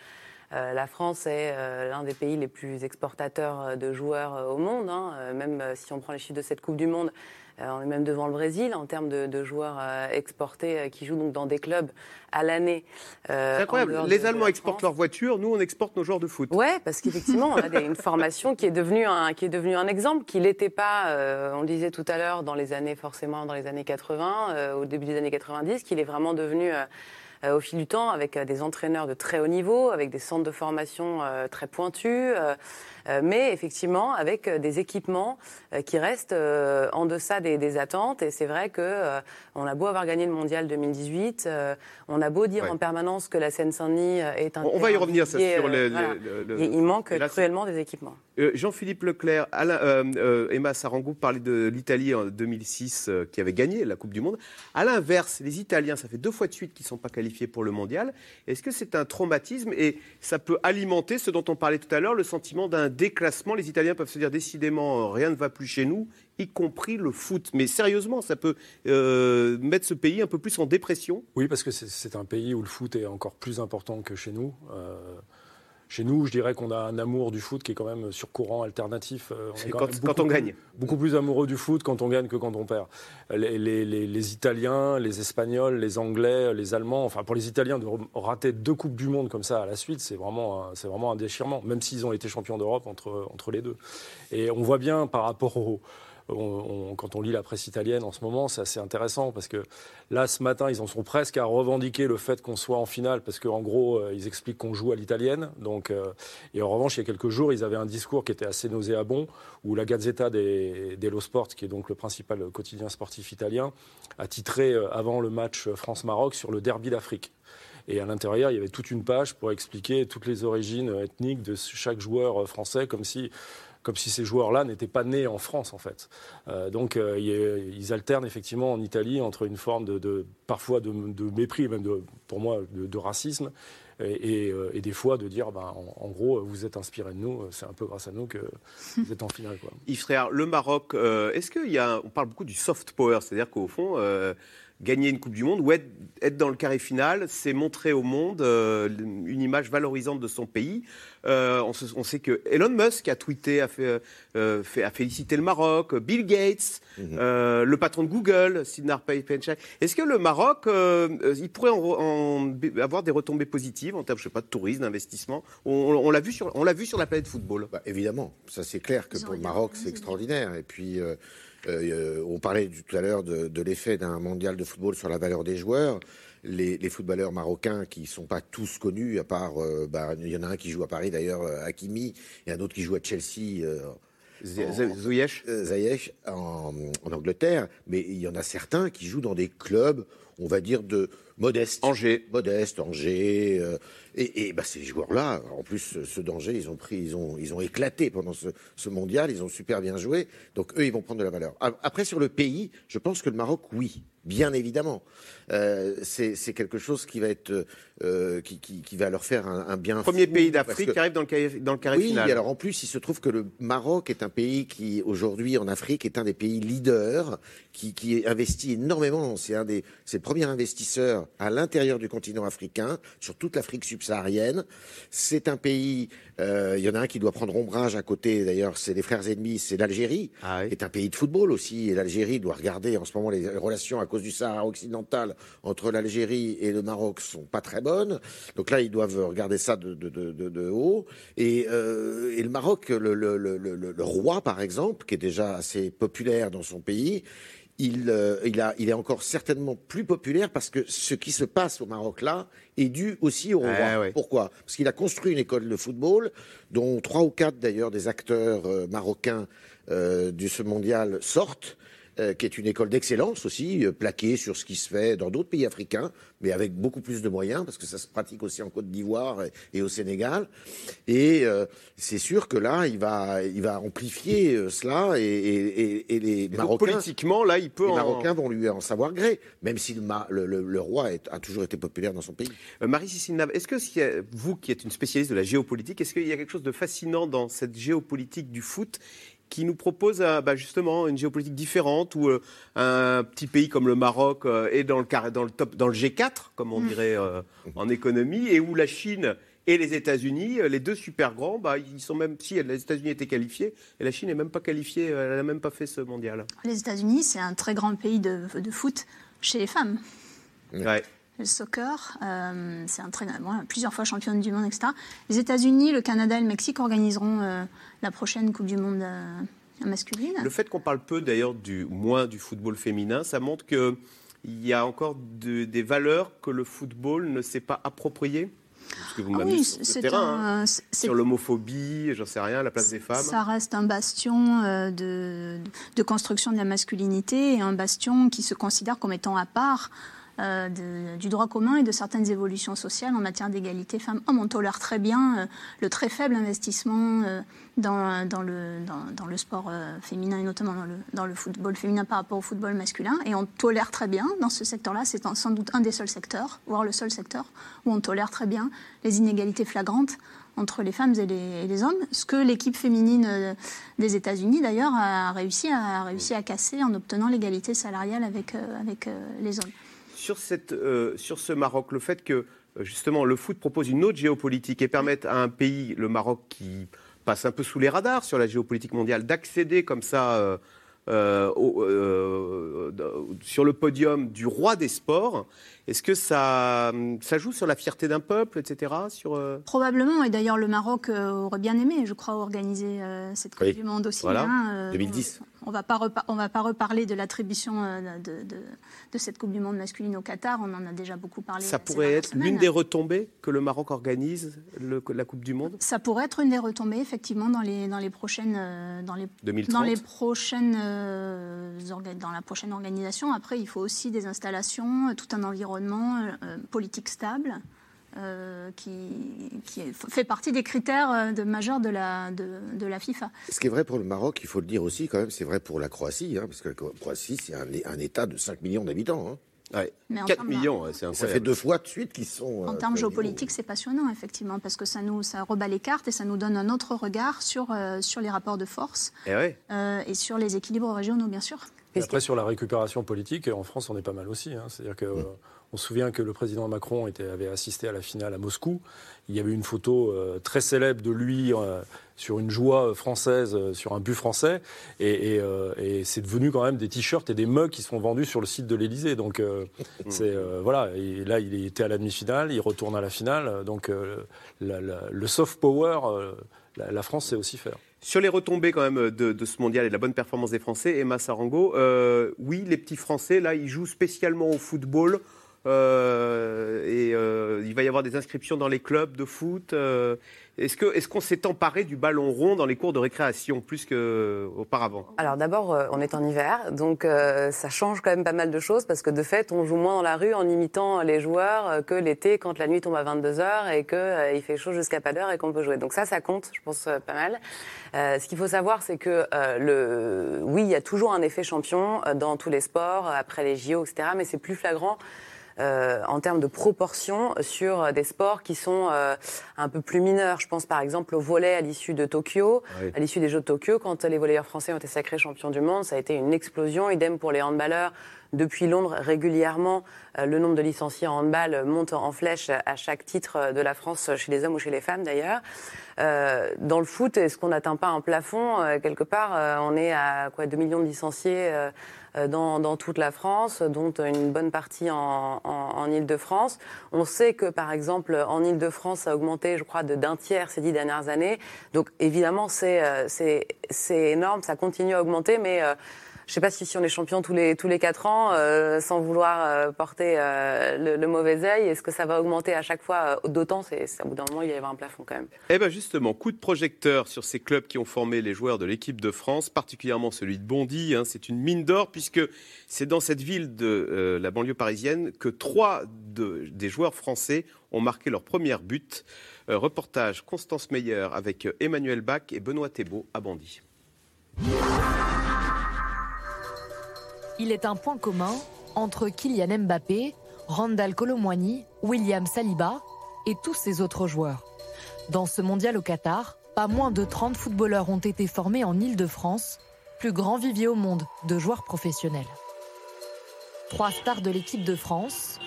la France est l'un des pays les plus exportateurs de joueurs au monde. Hein. même si on prend les chiffres de cette Coupe du Monde, euh, on est même devant le Brésil en termes de, joueurs euh, exportés euh, qui jouent donc dans des clubs à l'année. C'est incroyable. Les Allemands exportent leurs voitures, nous on exporte nos joueurs de foot. Ouais, parce qu'effectivement, on a une formation qui est devenue un, qui est devenue un exemple, qui n'était pas, on le disait tout à l'heure, dans les années forcément dans les années 80, au début des années 90, qu'il est vraiment devenu au fil du temps avec des entraîneurs de très haut niveau, avec des centres de formation très pointus. Euh, mais effectivement avec euh, des équipements euh, qui restent en deçà des, attentes. Et c'est vrai que on a beau avoir gagné le mondial 2018, on a beau dire en permanence que la Seine-Saint-Denis est un. On va y revenir sur le, Il manque cruellement des équipements. Jean-Philippe Leclerc, Emma Sarangou parlait de l'Italie en 2006 qui avait gagné la Coupe du Monde. À l'inverse, les Italiens, ça fait deux fois de suite qu'ils ne sont pas qualifiés pour le mondial. Est-ce que c'est un traumatisme? Et ça peut alimenter ce dont on parlait tout à l'heure, le sentiment d'un déclassement, les Italiens peuvent se dire décidément euh, rien ne va plus chez nous, y compris le foot. Mais sérieusement, ça peut euh, mettre ce pays un peu plus en dépression? Oui, parce que c'est un pays où le foot est encore plus important que chez nous. Euh, chez nous, je dirais qu'on a un amour du foot qui est quand même sur courant alternatif. Euh, on quand, on gagne. Beaucoup plus amoureux du foot quand on gagne que quand on perd. Les, Italiens, les Espagnols, les Anglais, les Allemands, enfin pour les Italiens de rater deux Coupes du Monde comme ça à la suite, c'est vraiment, un, vraiment un déchirement, même s'ils ont été champions d'Europe entre, entre les deux. Et on voit bien par rapport au quand on lit la presse italienne en ce moment, c'est assez intéressant parce que là, ce matin, ils en sont presque à revendiquer le fait qu'on soit en finale parce qu'en gros, euh, ils expliquent qu'on joue à l'italienne. Donc, euh, et en revanche, il y a quelques jours, ils avaient un discours qui était assez nauséabond où la Gazzetta dello Sport, qui est donc le principal quotidien sportif italien, a titré euh, avant le match France-Maroc sur le derby d'Afrique. Et à l'intérieur, il y avait toute une page pour expliquer toutes les origines ethniques de chaque joueur français, comme si comme si ces joueurs-là n'étaient pas nés en France, en fait. Euh, donc, euh, ils alternent effectivement en Italie entre une forme de, parfois de, mépris, même de, pour moi, de, racisme, et, euh, et, des fois de dire, bah, en, gros, vous êtes inspiré de nous, c'est un peu grâce à nous que vous êtes en finale. Quoi. Yves Frère, le Maroc, est-ce qu'il y a, on parle beaucoup du soft power, c'est-à-dire qu'au fond, gagner une Coupe du Monde ou être, dans le carré final, c'est montrer au monde euh, une image valorisante de son pays. Euh, on, sait que Elon Musk a tweeté, a, fait, euh, a félicité le Maroc, Bill Gates, mhm. le patron de Google, Sidnar Penchai. Est-ce que le Maroc, il pourrait avoir des retombées positives en termes, je sais pas, de tourisme, d'investissement? On, l'a vu sur, on l'a vu sur la planète football. Bah, évidemment, ça c'est clair que pour le Maroc c'est extraordinaire. Et puis euh, on parlait tout à l'heure de, l'effet d'un mondial de football sur la valeur des joueurs. Les, footballeurs marocains qui sont pas tous connus, à part, euh, bah, il y en a un qui joue à Paris d'ailleurs, euh, Hakimi, et un autre qui joue à Chelsea. Ziyech en, en, Angleterre, mais il y en a certains qui jouent dans des clubs, on va dire, de modeste. Angers. Modeste, Angers. et, bah, ces joueurs-là, en plus, ce danger, ils ont pris, ils ont, ils ont éclaté pendant ce, ce, mondial, ils ont super bien joué. Donc eux, ils vont prendre de la valeur. Après, sur le pays, je pense que le Maroc, oui bien évidemment. Euh, c'est quelque chose qui va être euh, qui, qui, va leur faire un, bien. Premier pays d'Afrique qui arrive dans le carré, dans le carré oui, final. alors en plus, il se trouve que le Maroc est un pays qui aujourd'hui en Afrique est un des pays leaders qui, qui investit énormément. C'est un des c'est le premier investisseur à l'intérieur du continent africain sur toute l'Afrique subsaharienne. C'est un pays. Euh, il y en a un qui doit prendre ombrage à côté. D'ailleurs, c'est les frères ennemis. C'est l'Algérie, ah qui est un pays de football aussi. Et l'Algérie doit regarder en ce moment les relations à cause du Sahara occidental entre l'Algérie et le Maroc sont pas très bonnes. Donc là, ils doivent regarder ça de, de, de, de haut. Et, euh, et, le Maroc, le, le, le, le, roi, par exemple, qui est déjà assez populaire dans son pays, il, euh, il, a, il est encore certainement plus populaire parce que ce qui se passe au Maroc là est dû aussi au roi. Pourquoi? Parce qu'il a construit une école de football dont trois ou quatre d'ailleurs des acteurs euh, marocains euh, du ce mondial sortent. Euh, qui est une école d'excellence aussi, euh, plaquée sur ce qui se fait dans d'autres pays africains, mais avec beaucoup plus de moyens, parce que ça se pratique aussi en Côte d'Ivoire et, au Sénégal. Et euh, c'est sûr que là, il va, il va amplifier cela, et, les Marocains... politiquement, là, il peut Les Marocains vont lui en savoir gré, même si le, le, roi a toujours été populaire dans son pays. Marie-Cécile est-ce que vous, qui êtes une spécialiste de la géopolitique, est-ce qu'il y a quelque chose de fascinant dans cette géopolitique du foot qui nous propose euh, bah, justement une géopolitique différente où euh, un petit pays comme le Maroc euh, est dans le, dans le, top, dans le G4, comme on mm. dirait en économie, et où la Chine et les États-Unis, les deux super grands, bah, ils sont même si les États-Unis étaient qualifiés, et la Chine n'est même pas qualifiée, elle n'a même pas fait ce mondial. Les États-Unis, c'est un très grand pays de, de foot chez les femmes. Ouais le soccer. Euh, c'est un plusieurs fois championne du monde, etc. Les États-Unis, le Canada et le Mexique organiseront euh, la prochaine Coupe du Monde euh, masculine. Le fait qu'on parle peu d'ailleurs du moins du football féminin, ça montre qu'il y a encore des valeurs que le football ne s'est pas appropriées parce que vous ah oui, sur terrain, hein. sur l'homophobie, j'en sais rien, la place des femmes. Ça reste un bastion de, de, construction de la masculinité et un bastion qui se considère comme étant à part euh, du droit commun et de certaines évolutions sociales en matière d'égalité femmes-hommes. On tolère très bien euh, le très faible investissement euh, dans, le, sport féminin et notamment dans le, football féminin par rapport au football masculin. Et on tolère très bien dans ce secteur-là, c'est sans doute un des seuls secteurs, voire le seul secteur, où on tolère très bien les inégalités flagrantes entre les femmes et les, hommes, ce que l'équipe féminine des États-Unis d'ailleurs a réussi, à, casser en obtenant l'égalité salariale avec les hommes euh, sur ce Maroc, le fait que euh, justement le foot propose une autre géopolitique et permette à un pays, le Maroc, qui passe un peu sous les radars sur la géopolitique mondiale, d'accéder comme ça euh, sur le podium du roi des sports, est-ce que ça, ça joue sur la fierté d'un peuple, etc. Sur, Probablement, et d'ailleurs le Maroc aurait bien aimé, je crois, organiser cette Coupe du Monde aussi. Voilà, 2010. Hein, on va pas on va pas reparler de l'attribution euh, de, de, cette Coupe du Monde masculine au Qatar. On en a déjà beaucoup parlé. Ça pourrait être l'une des retombées que le Maroc organise le, la Coupe du Monde. Ça pourrait être une des retombées effectivement dans les dans les prochaines euh, dans les dans les prochaines euh, dans la prochaine organisation. Après, il faut aussi des installations, tout un environnement politique stable. qui, fait partie des critères de majeurs de la, de, la FIFA. Ce qui est vrai pour le Maroc, il faut le dire aussi quand même, c'est vrai pour la Croatie, hein, parce que la Croatie, c'est un, un, État de 5 millions d'habitants. Hein. Ouais. 4 millions, c'est incroyable. Ça fait deux fois de suite qu'ils sont. En termes géopolitiques, c'est passionnant, effectivement, parce que ça nous ça rebat les cartes et ça nous donne un autre regard sur, euh, sur les rapports de force et, eh euh, et sur les équilibres régionaux, bien sûr. Et après, sur la récupération politique, en France, on est pas mal aussi. Hein. C'est-à-dire que. Mm. On se souvient que le président Macron était, avait assisté à la finale à Moscou. Il y avait une photo euh, très célèbre de lui euh, sur une joie française, euh, sur un but français. Et, c'est devenu quand même des t-shirts et des mugs qui sont vendus sur le site de l'Elysée. Donc, c'est, voilà. Et là, il était à la demi-finale, il retourne à la finale. Donc, le soft power, la, France sait aussi faire. Sur les retombées quand même de, ce mondial et de la bonne performance des Français, Emma Sarango, oui, les petits Français, là, ils jouent spécialement au football. Euh, et euh, il va y avoir des inscriptions dans les clubs de foot. Euh, est-ce qu'on est qu'on s'est emparé du ballon rond dans les cours de récréation plus qu'auparavant Alors d'abord, on est en hiver, donc ça change quand même pas mal de choses parce que de fait, on joue moins dans la rue en imitant les joueurs que l'été quand la nuit tombe à 22h et qu'il il fait chaud jusqu'à pas d'heure et qu'on peut jouer. Donc ça, ça compte, je pense, pas mal. ce qu'il faut savoir, c'est que le... oui, il y a toujours un effet champion dans tous les sports, après les JO, etc., mais c'est plus flagrant euh, en termes de proportion sur des sports qui sont euh, un peu plus mineurs. Je pense par exemple au volet à l'issue de Tokyo, à l'issue des Jeux de Tokyo, quand les volleyeurs français ont été sacrés champions du monde, ça a été une explosion. Idem pour les handballeurs. Depuis Londres, régulièrement, euh, le nombre de licenciés en handball monte en flèche à chaque titre de la France, chez les hommes ou chez les femmes d'ailleurs. dans le foot, est-ce qu'on n'atteint pas un plafond? Quelque part, on est à quoi 2 millions de licenciés euh, dans, toute la France, dont une bonne partie en, en, Ile-de-France. On sait que, par exemple, en Ile-de-France, ça a augmenté, je crois, d'un tiers ces dix dernières années. Donc, évidemment, c'est euh, énorme, ça continue à augmenter, mais euh, je ne sais pas si, si on est champion tous les, tous les 4 ans, euh, sans vouloir euh, porter euh, le, mauvais œil, est-ce que ça va augmenter à chaque fois D'autant, c'est, au bout d'un moment, il y avoir un plafond quand même. Eh bien justement, coup de projecteur sur ces clubs qui ont formé les joueurs de l'équipe de France, particulièrement celui de Bondy. Hein, c'est une mine d'or puisque c'est dans cette ville de la banlieue parisienne que trois de, des joueurs français ont marqué leur première but. reportage Constance Meyer avec Emmanuel Bach et Benoît Thébault à Bondy. Il est un point commun entre Kylian Mbappé, Randall Colomwani, William Saliba et tous ces autres joueurs. Dans ce mondial au Qatar, pas moins de 30 footballeurs ont été formés en Île-de-France, plus grand vivier au monde de joueurs professionnels. Trois stars de l'équipe de France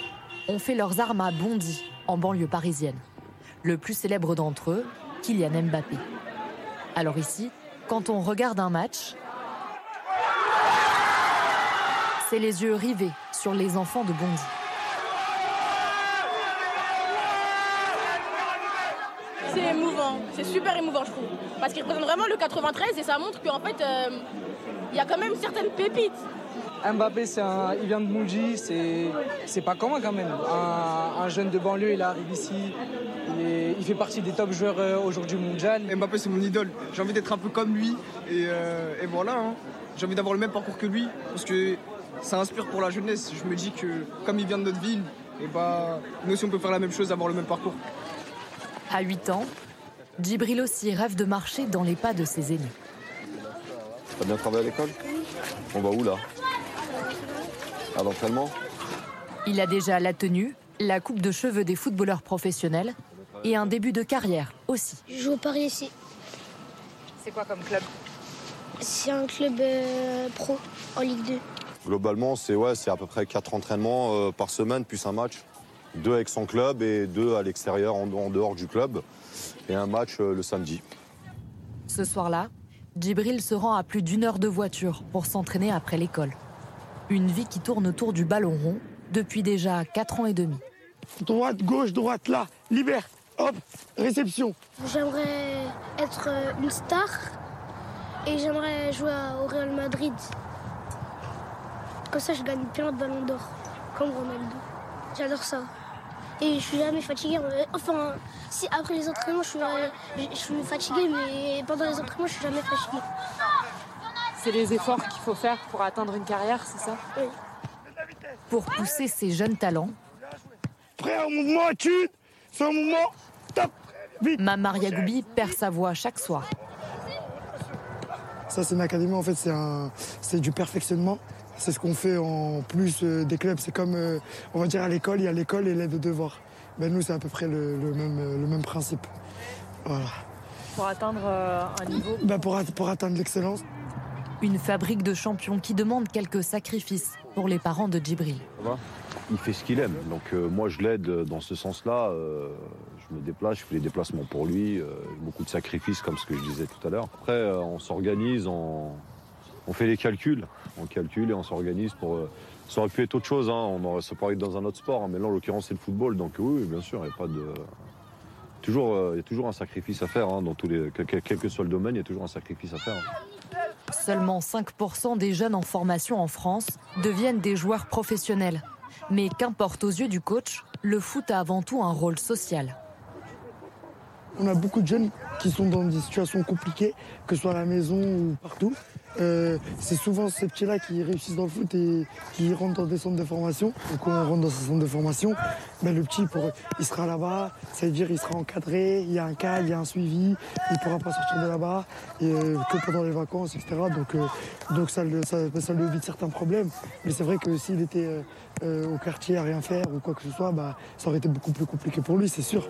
ont fait leurs armes à Bondy, en banlieue parisienne. Le plus célèbre d'entre eux, Kylian Mbappé. Alors ici, quand on regarde un match, c'est les yeux rivés sur les enfants de Bondy. C'est émouvant, c'est super émouvant je trouve. Parce qu'il représente vraiment le 93 et ça montre qu'en fait, euh, il y a quand même certaines pépites. Mbappé, un, il vient de Bondy, c'est pas commun quand même. Un, jeune de banlieue, il arrive ici, il, fait partie des top joueurs euh, aujourd'hui mondial. Mbappé, c'est mon idole. J'ai envie d'être un peu comme lui et, euh, voilà. Hein. J'ai envie d'avoir le même parcours que lui parce que ça inspire pour la jeunesse. Je me dis que comme il vient de notre ville, et eh bah, nous aussi on peut faire la même chose, avoir le même parcours. À 8 ans, Djibril aussi rêve de marcher dans les pas de ses aînés. T'as bien travaillé à l'école? On va où là? À l'entraînement? Il a déjà la tenue, la coupe de cheveux des footballeurs professionnels et un début de carrière aussi. Je joue au Paris ici. C'est quoi comme club? C'est un club euh, pro en Ligue 2. Globalement, c'est ouais, à peu près 4 entraînements euh, par semaine, plus un match. Deux avec son club et deux à l'extérieur, en, dehors du club. Et un match euh, le samedi. Ce soir-là, Djibril se rend à plus d'une heure de voiture pour s'entraîner après l'école. Une vie qui tourne autour du ballon rond depuis déjà 4 ans et demi. Droite, gauche, droite, là, libère, hop, réception. J'aimerais être euh, une star et j'aimerais jouer au Real Madrid. Comme ça, je gagne plein de ballons d'or, comme Ronaldo. J'adore ça. Et je suis jamais fatigué. Enfin, si après les entraînements, je suis, euh, je suis fatigué, mais pendant les entraînements, je suis jamais fatigué. C'est les efforts qu'il faut faire pour atteindre une carrière, c'est ça? Pour pousser ces jeunes talents. Prêt au mouvement, tu C'est un mouvement, top, vite. Mamar Yagoubi perd sa voix chaque soir. Ça, c'est une académie, en fait, c'est du perfectionnement. C'est ce qu'on fait en plus euh, des clubs. C'est comme, euh, on va dire, à l'école, il y a l'école et l'aide de devoir. Ben, nous, c'est à peu près le, même, le même principe. Voilà. Pour atteindre euh, un niveau ben, pour, pour atteindre l'excellence. Une fabrique de champions qui demande quelques sacrifices pour les parents de Djibril. Il fait ce qu'il aime. Donc moi, je l'aide dans ce sens-là. je me déplace, je fais les déplacements pour lui. beaucoup de sacrifices, comme ce que je disais tout à l'heure. Après, on s'organise, on, on fait les calculs on calcule et on s'organise pour. Euh, ça aurait pu être autre chose, hein. on aurait, ça être dans un autre sport, hein. mais là en l'occurrence c'est le football, donc oui, bien sûr, il n'y a pas de. Toujours, euh, il y a toujours un sacrifice à faire, hein, dans tous les, quel, que soit le domaine, il y a toujours un sacrifice à faire. Seulement 5% des jeunes en formation en France deviennent des joueurs professionnels. Mais qu'importe aux yeux du coach, le foot a avant tout un rôle social. On a beaucoup de jeunes qui sont dans des situations compliquées, que ce soit à la maison ou partout. Euh, c'est souvent ces petits-là qui réussissent dans le foot et qui rentrent dans des centres de formation. Et quand on rentre dans ces centres de formation, ben le petit, il sera là-bas, ça veut dire il sera encadré, il y a un cas, il y a un suivi, il ne pourra pas sortir de là-bas euh, que pendant les vacances, etc. Donc, euh, donc ça, lui évite certains problèmes. Mais c'est vrai que s'il était au quartier à rien faire ou quoi que ce soit, bah, ça aurait été beaucoup plus compliqué pour lui, c'est sûr.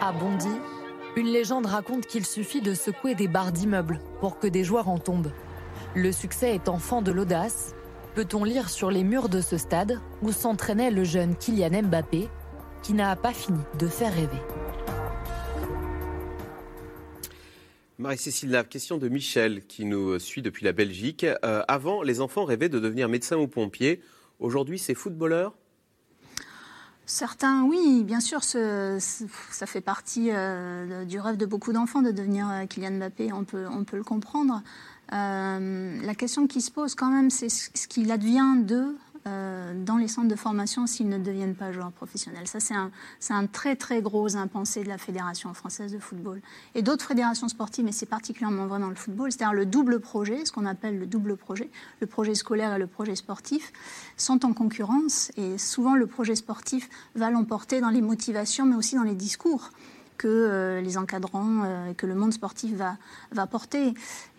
À Bondy, une légende raconte qu'il suffit de secouer des barres d'immeubles pour que des joueurs en tombent. Le succès est enfant de l'audace. Peut-on lire sur les murs de ce stade où s'entraînait le jeune Kylian Mbappé, qui n'a pas fini de faire rêver. Marie-Cécile Lave, question de Michel qui nous suit depuis la Belgique. Euh, avant, les enfants rêvaient de devenir médecin ou pompier. Aujourd'hui, c'est footballeur Certains, oui, bien sûr, ça fait partie euh, du rêve de beaucoup d'enfants de devenir euh, Kylian Mbappé, on peut, on peut le comprendre. Euh, la question qui se pose quand même, c'est ce qu'il advient d'eux dans les centres de formation s'ils ne deviennent pas joueurs professionnels. Ça, c'est un, un, très très gros impensé de la Fédération française de football. Et d'autres fédérations sportives, mais c'est particulièrement vrai dans le football, c'est-à-dire le double projet, ce qu'on appelle le double projet, le projet scolaire et le projet sportif, sont en concurrence et souvent le projet sportif va l'emporter dans les motivations, mais aussi dans les discours que euh, les encadrants, euh, que le monde sportif va, va porter.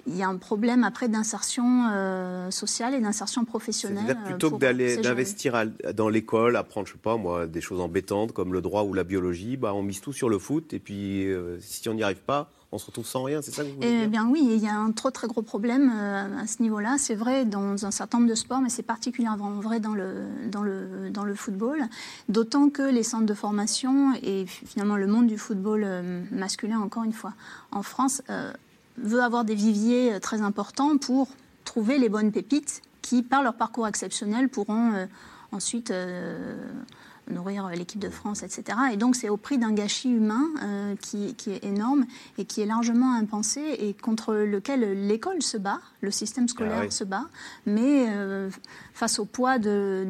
Il y a un problème après d'insertion euh, sociale et d'insertion professionnelle. plutôt que d'aller d'investir dans l'école, apprendre, je sais pas moi, des choses embêtantes comme le droit ou la biologie, bah, on mise tout sur le foot et puis si on n'y arrive pas, on se retrouve sans rien, c'est ça que vous voulez Eh bien oui, il y a un trop très gros problème euh, à ce niveau-là. C'est vrai dans un certain nombre de sports, mais c'est particulièrement vrai dans le, dans le, dans le football. D'autant que les centres de formation et finalement le monde du football euh, masculin, encore une fois, en France, euh, veut avoir des viviers très importants pour trouver les bonnes pépites qui, par leur parcours exceptionnel, pourront ensuite nourrir l'équipe de France, etc. Et donc c'est au prix d'un gâchis humain euh, qui, est énorme et qui est largement impensé et contre lequel l'école se bat, le système scolaire ah se bat, mais euh, face au poids de,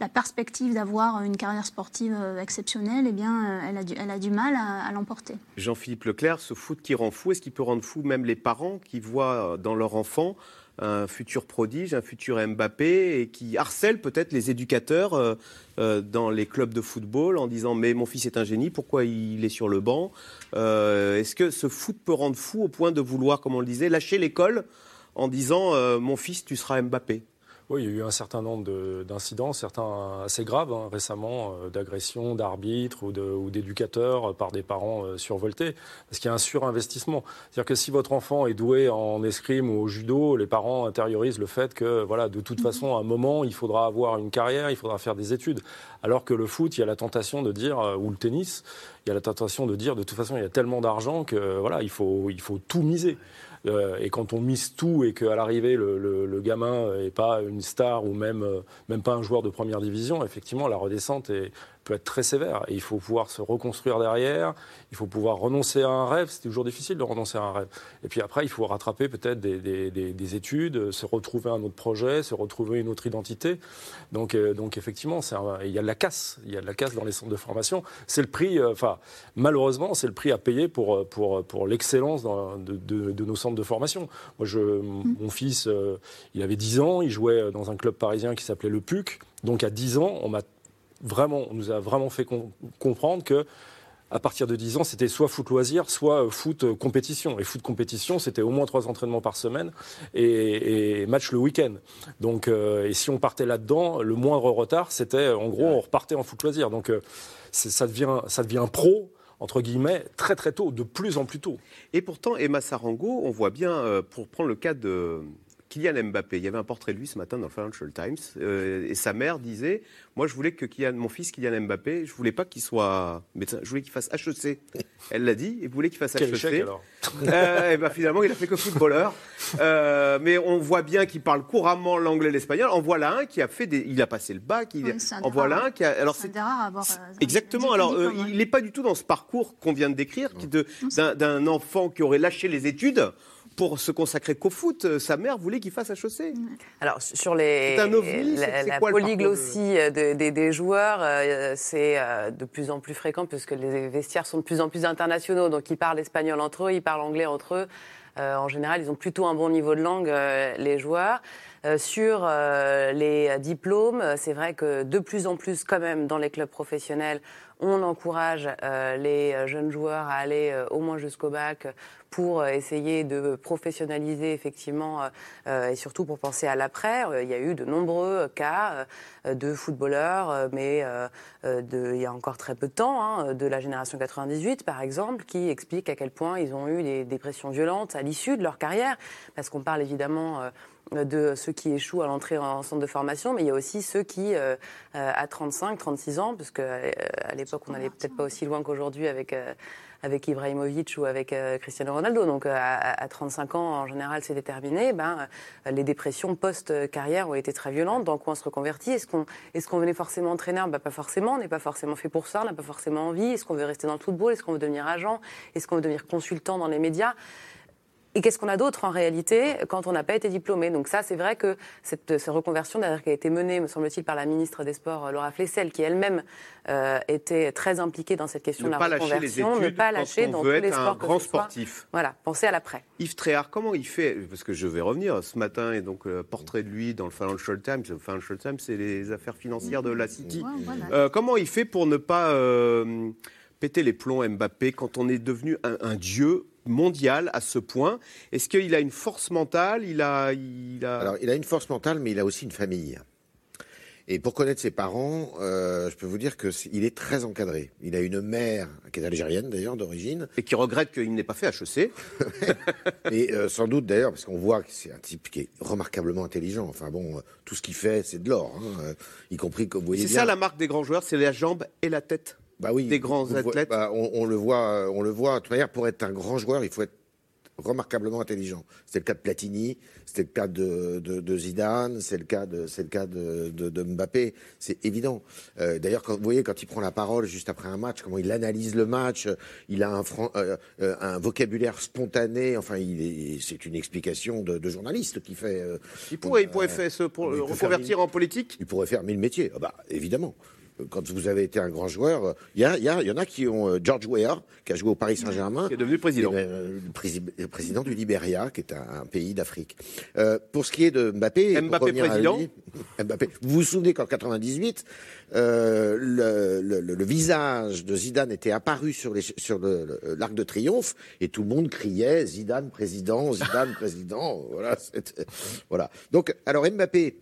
la, perspective d'avoir une carrière sportive euh, exceptionnelle, eh bien, elle, a du, elle a du mal à, à l'emporter. Jean-Philippe Leclerc, ce foot qui rend fou, est-ce qu'il peut rendre fou même les parents qui voient dans leur enfant un futur prodige, un futur Mbappé, et qui harcèle peut-être les éducateurs euh, euh, dans les clubs de football en disant mais mon fils est un génie, pourquoi il est sur le banc euh, Est-ce que ce foot peut rendre fou au point de vouloir, comme on le disait, lâcher l'école en disant mon fils tu seras Mbappé? Oui, il y a eu un certain nombre d'incidents, certains assez graves hein, récemment, euh, d'agressions d'arbitres ou d'éducateurs euh, par des parents euh, survoltés, parce qu'il y a un surinvestissement. C'est-à-dire que si votre enfant est doué en escrime ou au judo, les parents intériorisent le fait que, voilà, de toute façon, à un moment, il faudra avoir une carrière, il faudra faire des études. Alors que le foot, il y a la tentation de dire, ou le tennis, il y a la tentation de dire, de toute façon, il y a tellement d'argent que, voilà, il faut, il faut tout miser. Euh, et quand on mise tout et qu'à l'arrivée, le, gamin n'est pas une star ou même, euh, même pas un joueur de première division, effectivement, la redescente peut être très sévère. Il faut pouvoir se reconstruire derrière, il faut pouvoir renoncer à un rêve. C'est toujours difficile de renoncer à un rêve. Et puis après, il faut rattraper peut-être des, des, des, études, se retrouver un autre projet, se retrouver une autre identité. Donc, euh, effectivement, il y a de la casse. Il y a de la casse dans les centres de formation. C'est le prix, enfin, malheureusement, c'est le prix à payer pour, pour, pour l'excellence de, de, nos centres de formation. Moi, je, mon fils, euh, il avait 10 ans, il jouait dans un club parisien qui s'appelait le PUC. Donc à 10 ans, on m'a vraiment, on nous a vraiment fait comprendre que à partir de 10 ans, c'était soit foot loisir, soit foot compétition. Et foot compétition, c'était au moins trois entraînements par semaine et, match le week-end. Donc, et si on partait là-dedans, le moindre retard, c'était en gros, on repartait en foot loisir. Donc, ça devient, ça devient pro entre guillemets, très très tôt, de plus en plus tôt. Et pourtant, Emma Sarango, on voit bien, euh, pour prendre le cas de Kylian Mbappé, il y avait un portrait de lui ce matin dans le Financial Times, euh, et sa mère disait moi, je voulais que Kylian, mon fils Kylian Mbappé, je voulais pas qu'il soit médecin, je voulais qu'il fasse HEC. Elle l'a dit, et voulait qu'il fasse Quel HEC. Échec, alors euh, et ben, finalement, il a fait que footballeur. Euh, mais on voit bien qu'il parle couramment l'anglais et l'espagnol. En voilà un qui a fait des, il a passé le bac. Il, Oui, c'est un en des voilà rares. un qui a, alors C'est rare à avoir. Exactement. Alors, euh, il n'est pas du tout dans ce parcours qu'on vient de décrire, d'un enfant qui aurait lâché les études pour se consacrer qu'au foot. Euh, Sa mère voulait qu'il fasse HEC. Alors sur les C'est un ovni, la, la quoi polyglossie euh, de- des- des joueurs, euh, c'est euh, de plus en plus fréquent puisque les vestiaires sont de plus en plus internationaux. Donc ils parlent espagnol entre eux, ils parlent anglais entre eux. Euh, en général, ils ont plutôt un bon niveau de langue, euh, les joueurs. Euh, sur les diplômes, c'est vrai que de plus en plus, quand même, dans les clubs professionnels, on encourage les jeunes joueurs à aller au moins jusqu'au bac pour euh, essayer de professionnaliser effectivement euh, euh, et surtout pour penser à l'après. Il y a eu de nombreux cas de footballeurs, mais de, il y a encore très peu de temps, hein, de la génération 98 par exemple, qui expliquent à quel point ils ont eu des dépressions violentes à l'issue de leur carrière, parce qu'on parle évidemment de ceux qui échouent à l'entrée en centre de formation, mais il y a aussi ceux qui, euh, à 35, 36 ans, parce qu'à à l'époque, on n'allait peut-être pas aussi loin qu'aujourd'hui avec, euh, avec Ibrahimovic ou avec euh, Cristiano Ronaldo. Donc, euh, à, à 35 ans, en général, c'est déterminé. Ben, euh, les dépressions post-carrière ont été très violentes. Dans quoi on se reconvertit? Est-ce qu'on est qu'on venait forcément entraîneur ben, Pas forcément. On n'est pas forcément fait pour ça. On n'a pas forcément envie. Est-ce qu'on veut rester dans le football? Est-ce qu'on veut devenir agent? Est-ce qu'on veut devenir consultant dans les médias? Et qu'est-ce qu'on a d'autre en réalité quand on n'a pas été diplômé? Donc ça, c'est vrai que cette, cette reconversion, d'ailleurs, qui a été menée, me semble-t-il, par la ministre des Sports, Laura Flessel, qui elle-même euh, était très impliquée dans cette question Ne de la pas lâcher les reconversion, ne pas lâcher dans veut tous les un sports. que grand ce soit. sportif. Voilà, penser à l'après. Yves Tréhard, comment il fait? Parce que je vais revenir ce matin, et donc le portrait de lui dans le Financial Times. Le Financial Times, c'est les affaires financières de la City. Ouais, voilà. Euh, comment il fait pour ne pas euh, péter les plombs Mbappé quand on est devenu un, un dieu mondial à ce point Est-ce qu'il a une force mentale? Il a, il a... Alors, il a une force mentale, mais il a aussi une famille. Et pour connaître ses parents, euh, je peux vous dire qu'il est très encadré. Il a une mère, qui est algérienne d'ailleurs, d'origine. Et qui regrette qu'il n'ait pas fait HEC. Et euh, sans doute d'ailleurs, parce qu'on voit que c'est un type qui est remarquablement intelligent. Enfin bon, euh, tout ce qu'il fait, c'est de l'or. hein, y compris, comme vous voyez C'est ça la marque des grands joueurs, c'est la jambe et la tête. Bah oui, des grands athlètes. bah, on, on le voit, euh, on le voit. De toute manière, pour être un grand joueur, il faut être remarquablement intelligent. C'était le cas de Platini, c'était le cas de, de- de Zidane, c'est le cas de, c'est le cas de, de- de Mbappé. C'est évident. Euh, D'ailleurs, quand vous voyez quand il prend la parole juste après un match, comment il analyse le match, euh, il a un, fran- euh, euh, un vocabulaire spontané. Enfin, il est, c'est une explication de, journaliste qui fait. Il pourrait, il pourrait faire se pour, reconvertir en politique il pourrait faire mille métiers. Ah bah, évidemment. Quand vous avez été un grand joueur, il y, a- y, a- y en a qui ont euh, George Weah, qui a joué au Paris Saint-Germain. Qui est devenu président. Et, euh, le, prési- le président du Libéria, qui est un, un pays d'Afrique. Euh, pour ce qui est de Mbappé. Mbappé président. lui, Mbappé. Vous vous souvenez qu'en 98, euh, le, le- le- le visage de Zidane était apparu sur les- sur l'arc de triomphe et tout le monde criait Zidane président, Zidane président. Voilà, voilà. Donc, alors Mbappé,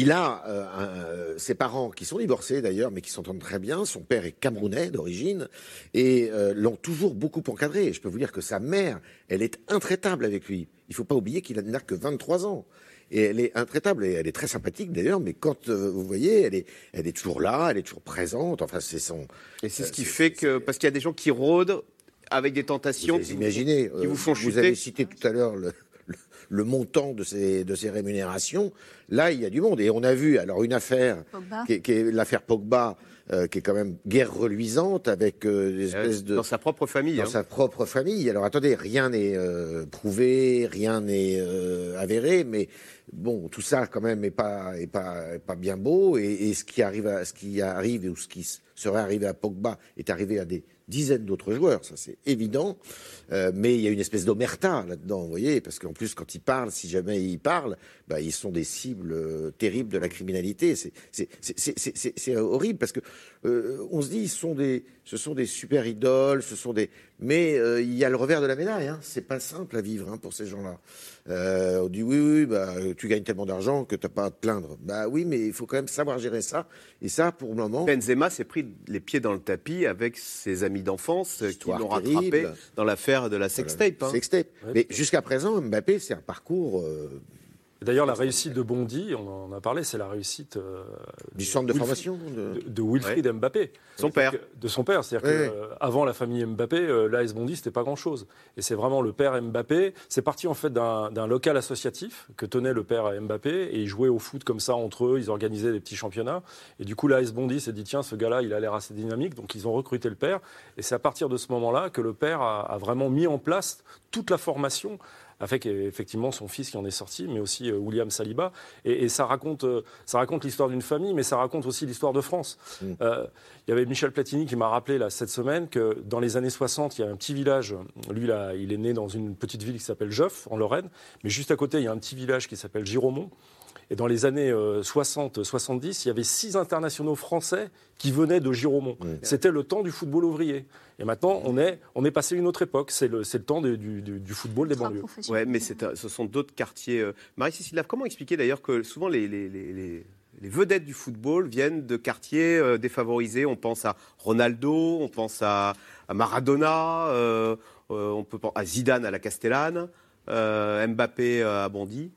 il a euh, un- euh, ses parents qui sont divorcés d'ailleurs, mais qui s'entendent très bien. Son père est camerounais d'origine et euh, l'ont toujours beaucoup encadré. Je peux vous dire que sa mère, elle est intraitable avec lui. Il faut pas oublier qu'il n'a que 23 ans. Et elle est intraitable et elle est très sympathique d'ailleurs, mais quand euh, vous voyez, elle est, elle est toujours là, elle est toujours présente. Enfin, c'est son. Et c'est ce qui fait que. Parce qu'il y a des gens qui rôdent avec des tentations. Vous imaginez, qui vous font vous chuter. avez cité tout à l'heure le, le- montant de ces, de ces rémunérations. Là, il y a du monde. Et on a vu, alors, une affaire, Pogba. qui est, qui est l'affaire Pogba, euh, qui est quand même guerre reluisante avec euh, des espèces de. Dans sa propre famille. Dans hein. sa propre famille. Alors attendez, rien n'est euh, prouvé, rien n'est euh, avéré, mais bon, tout ça quand même est pas est pas est pas bien beau. Et, et ce qui arrive, à, ce qui arrive ou ce qui serait arrivé à Pogba est arrivé à des dizaines d'autres joueurs, ça c'est évident. Euh, mais il y a une espèce d'omerta là-dedans, vous voyez, parce qu'en plus, quand ils parlent, si jamais ils parlent, bah, ils sont des cibles euh, terribles de la criminalité. C'est horrible parce que euh, on se dit, ils sont des, ce sont des super idoles, ce sont des. Mais il y a le revers de la médaille. Hein. C'est pas simple à vivre hein, pour ces gens-là. on dit oui, oui, bah, tu gagnes tellement d'argent que t'as pas à te plaindre. Bah oui, mais il faut quand même savoir gérer ça. Et ça, pour le moment. Benzema s'est pris les pieds dans le tapis avec ses amis d'enfance qui l'ont rattrapé dans l'affaire de la sextape. Hein. Sextape. Mais jusqu'à présent, Mbappé, c'est un parcours. Euh, D'ailleurs, la réussite de Bondy, on en a parlé, c'est la réussite euh, du centre de formation de, Wilfried Mbappé, son père, de son père. C'est-à-dire qu'avant la famille Mbappé, euh, l'AS Bondy c'était pas grand-chose, et c'est vraiment le père Mbappé. C'est parti en fait d'un local associatif que tenait le père Mbappé, et ils jouaient au foot comme ça entre eux, ils organisaient des petits championnats, et du coup l'AS Bondy s'est dit tiens ce gars-là il a l'air assez dynamique, donc ils ont recruté le père, et c'est à partir de ce moment-là que le père a vraiment mis en place toute la formation avec effectivement son fils qui en est sorti, mais aussi euh, William Saliba. Et, ça raconte, euh, ça raconte l'histoire d'une famille, mais ça raconte aussi l'histoire de France. Mm. Euh, il y avait Michel Platini qui m'a rappelé là, cette semaine que dans les années 60, il y a un petit village. Lui, là, il est né dans une petite ville qui s'appelle Joff, en Lorraine. Mais juste à côté, il y a un petit village qui s'appelle Giromont. Et dans les années 60-70, il y avait six internationaux français qui venaient de Giromont. C'était le temps du football ouvrier. Et maintenant, on est, on est passé à une autre époque. C'est le, le, temps du, du, football des banlieues. Oui, mais ce sont d'autres quartiers. Euh. Marie-Cécile comment expliquer d'ailleurs que souvent les, les, les, les, vedettes du football viennent de quartiers euh, défavorisés? On pense à Ronaldo, on pense à, Maradona, euh, on peut penser à Zidane à la Castellane, Mbappé à Bondy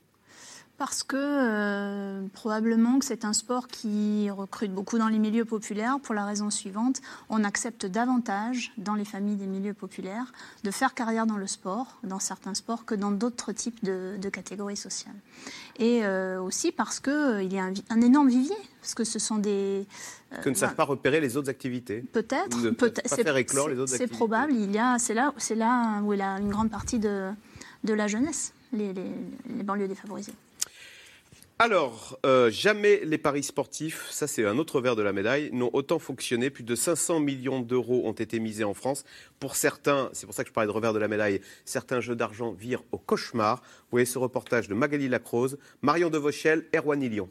parce que euh, probablement que c'est un sport qui recrute beaucoup dans les milieux populaires pour la raison suivante. On accepte davantage dans les familles des milieux populaires de faire carrière dans le sport, dans certains sports, que dans d'autres types de, catégories sociales. Et euh, aussi parce qu'il euh, il y a un, énorme vivier, parce que ce sont des... que ne savent pas repérer les autres activités. Peut-être, peut-être. C'est probable, y c'est là, c'est là où il a une grande partie de, de la jeunesse, les, les banlieues défavorisées. Alors, euh, jamais les paris sportifs, ça c'est un autre verre de la médaille, n'ont autant fonctionné. Plus de 500 millions d'euros ont été misés en France. Pour certains, c'est pour ça que je parlais de revers de la médaille, certains jeux d'argent virent au cauchemar. Vous voyez ce reportage de Magali Lacrose, Marion Devauchel, Erwan Lyon.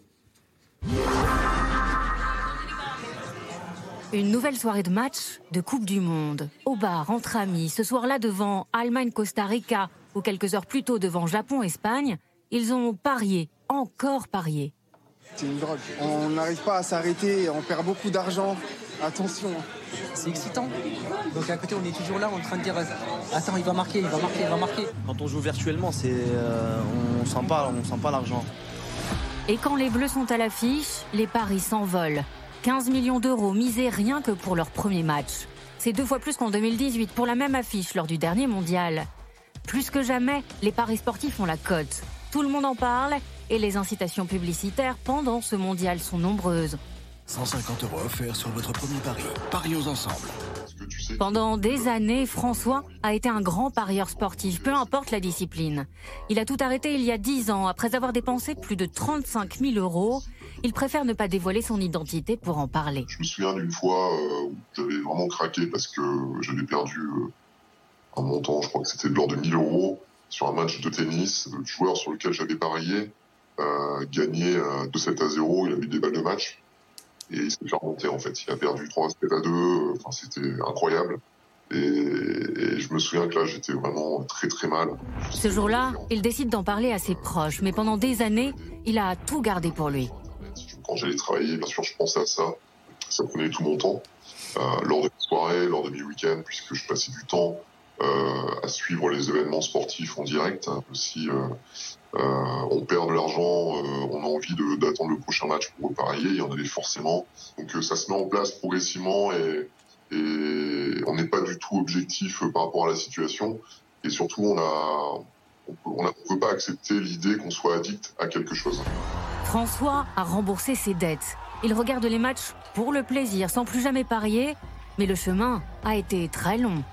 Une nouvelle soirée de match de Coupe du Monde. Au bar, entre amis, ce soir-là devant Allemagne-Costa Rica, ou quelques heures plus tôt devant Japon-Espagne, ils ont parié encore parier. C'est une drogue. On n'arrive pas à s'arrêter, on perd beaucoup d'argent. Attention. C'est excitant. Donc à côté, on est toujours là en train de dire Attends, il va marquer, il va marquer, il va marquer. Quand on joue virtuellement, c'est euh, on sent pas, on sent pas l'argent. Et quand les Bleus sont à l'affiche, les paris s'envolent. 15 millions d'euros misés rien que pour leur premier match. C'est deux fois plus qu'en 2018 pour la même affiche lors du dernier mondial. Plus que jamais, les paris sportifs ont la cote. Tout le monde en parle et les incitations publicitaires pendant ce mondial sont nombreuses. 150 euros offerts sur votre premier pari. Parions ensemble. Pendant des années, François a été un grand parieur sportif, peu importe la discipline. Il a tout arrêté il y a 10 ans, après avoir dépensé plus de 35 000 euros. Il préfère ne pas dévoiler son identité pour en parler. Je me souviens d'une fois euh, où j'avais vraiment craqué parce que j'avais perdu euh, un montant, je crois que c'était de l'ordre de 1000 euros, sur un match de tennis. Le joueur sur lequel j'avais parié gagné 2-7 à 0, il a mis des balles de match. Et il s'est fait remonter en fait. Il a perdu 3 7 à 2, enfin, c'était incroyable. Et, je me souviens que là, j'étais vraiment très très mal. Ce jour-là, il décide d'en parler à ses proches, mais pendant des années, il a tout gardé pour lui. Quand j'allais travailler, bien sûr, je pensais à ça. Ça prenait tout mon temps. Euh, lors des soirées, lors de mes week-ends, puisque je passais du temps euh, à suivre les événements sportifs en direct, hein, aussi euh, euh, on perd de l'argent, euh, on a envie d'attendre le prochain match pour parier, il y en avait forcément. Donc euh, ça se met en place progressivement et, on n'est pas du tout objectif par rapport à la situation. Et surtout, on ne peut pas accepter l'idée qu'on soit addict à quelque chose. François a remboursé ses dettes. Il regarde les matchs pour le plaisir, sans plus jamais parier, mais le chemin a été très long.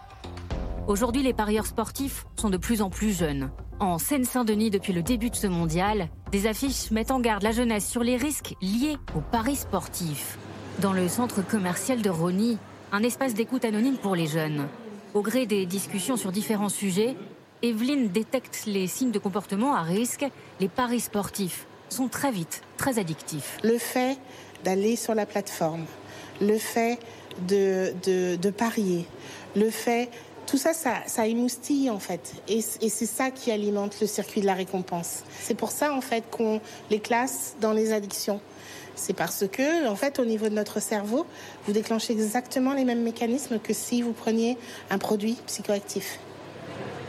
Aujourd'hui, les parieurs sportifs sont de plus en plus jeunes. En Seine-Saint-Denis, depuis le début de ce mondial, des affiches mettent en garde la jeunesse sur les risques liés aux paris sportifs. Dans le centre commercial de Rony, un espace d'écoute anonyme pour les jeunes. Au gré des discussions sur différents sujets, Evelyne détecte les signes de comportement à risque. Les paris sportifs sont très vite très addictifs. Le fait d'aller sur la plateforme, le fait de, parier, le fait tout ça, ça, émoustille en fait. Et, et c'est ça qui alimente le circuit de la récompense. C'est pour ça en fait qu'on les classe dans les addictions. C'est parce que, en fait, au niveau de notre cerveau, vous déclenchez exactement les mêmes mécanismes que si vous preniez un produit psychoactif.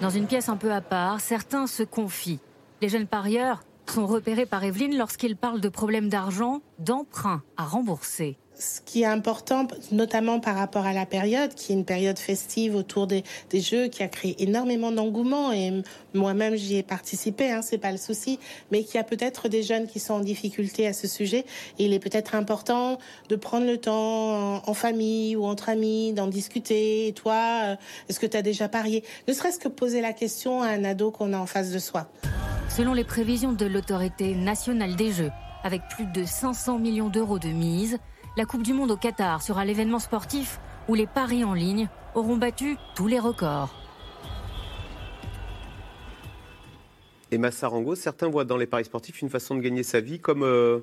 Dans une pièce un peu à part, certains se confient. Les jeunes parieurs sont repérés par Evelyne lorsqu'ils parlent de problèmes d'argent, d'emprunt à rembourser ce qui est important, notamment par rapport à la période, qui est une période festive autour des, jeux, qui a créé énormément d'engouement, et moi-même j'y ai participé, hein, c'est pas le souci, mais qu'il y a peut-être des jeunes qui sont en difficulté à ce sujet. Et il est peut-être important de prendre le temps en, famille ou entre amis, d'en discuter. Et toi, euh, est-ce que tu as déjà parié? Ne serait-ce que poser la question à un ado qu'on a en face de soi. Selon les prévisions de l'autorité nationale des jeux, avec plus de 500 millions d'euros de mise, la Coupe du Monde au Qatar sera l'événement sportif où les paris en ligne auront battu tous les records. Et Massarango, certains voient dans les paris sportifs une façon de gagner sa vie comme euh,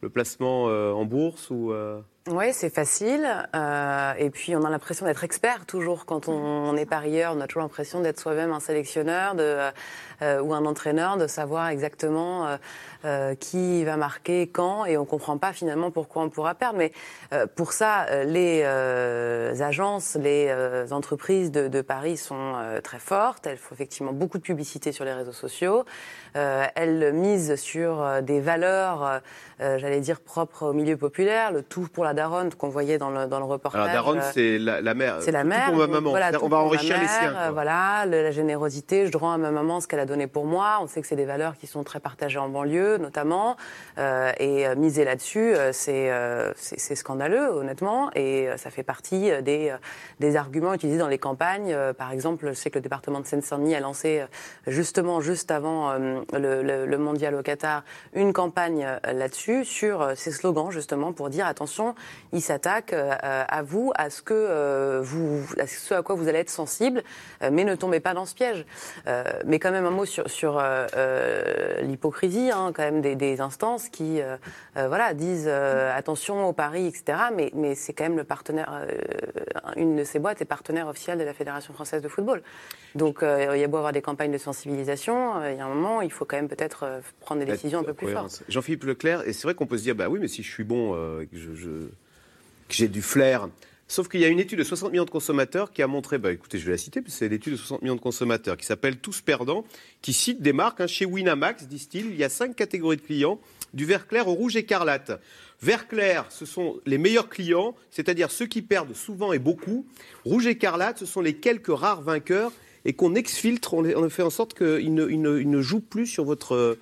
le placement euh, en bourse ou euh, oui, c'est facile. Euh, et puis, on a l'impression d'être expert toujours quand on, est parieur. On a toujours l'impression d'être soi-même un sélectionneur de, euh, ou un entraîneur, de savoir exactement euh, euh qui va marquer quand. Et on comprend pas finalement pourquoi on pourra perdre. Mais euh, pour ça, euh, les agences, les entreprises de, de, paris sont très fortes. Elles font effectivement beaucoup de publicité sur les réseaux sociaux. elles misent sur des valeurs, j'allais dire, propres au milieu populaire. Le tout pour la daronne qu'on voyait dans le, dans le reportage. Alors, daronne, c'est la, mère. C'est la mère. Pour ma maman. on va enrichir les siens. Voilà, la générosité. Je rends à ma maman ce qu'elle a donné pour moi. On sait que c'est des valeurs qui sont très partagées en banlieue, notamment. Euh, et euh, miser là-dessus, euh, c'est scandaleux, honnêtement. Et ça fait partie des, des arguments utilisés dans les campagnes. Par exemple, je sais que le département de Seine-Saint-Denis a lancé, justement, juste avant le, le, mondial au Qatar, une campagne là-dessus, sur ces slogans, justement, pour dire attention, il s'attaque euh, à vous, à ce que euh, vous, à ce à quoi vous allez être sensible, euh, mais ne tombez pas dans ce piège. mais quand même un mot sur, sur l'hypocrisie, hein, quand même des, instances qui, voilà, disent attention au paris, etc. Mais, mais c'est quand même le partenaire, une de ces boîtes est partenaire officiel de la Fédération française de football. Donc il y a beau avoir des campagnes de sensibilisation, il y a un moment, il faut quand même peut-être prendre des décisions un peu plus fortes. Jean-Philippe Leclerc, et c'est vrai qu'on peut se dire, bah oui, mais si je suis bon, je, je que j'ai du flair. Sauf qu'il y a une étude de 60 millions de consommateurs qui a montré, bah écoutez, je vais la citer, c'est l'étude de 60 millions de consommateurs qui s'appelle Tous Perdants, qui cite des marques. Hein, chez Winamax, disent-ils, il y a cinq catégories de clients, du vert clair au rouge écarlate. Vert clair, ce sont les meilleurs clients, c'est-à-dire ceux qui perdent souvent et beaucoup. Rouge écarlate, ce sont les quelques rares vainqueurs et qu'on exfiltre, on, fait en sorte qu'ils ne, ne jouent plus sur votre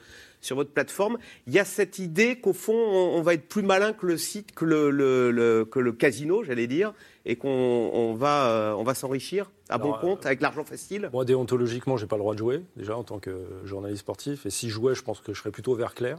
sur votre plateforme, il y a cette idée qu'au fond, on, va être plus malin que le site, que le, que le casino, j'allais dire, et qu'on va, euh, on va s'enrichir à bon compte, euh, avec l'argent facile Moi, déontologiquement, j'ai pas le droit de jouer, déjà, en tant que journaliste sportif. Et si je jouais, je pense que je serais plutôt vert clair,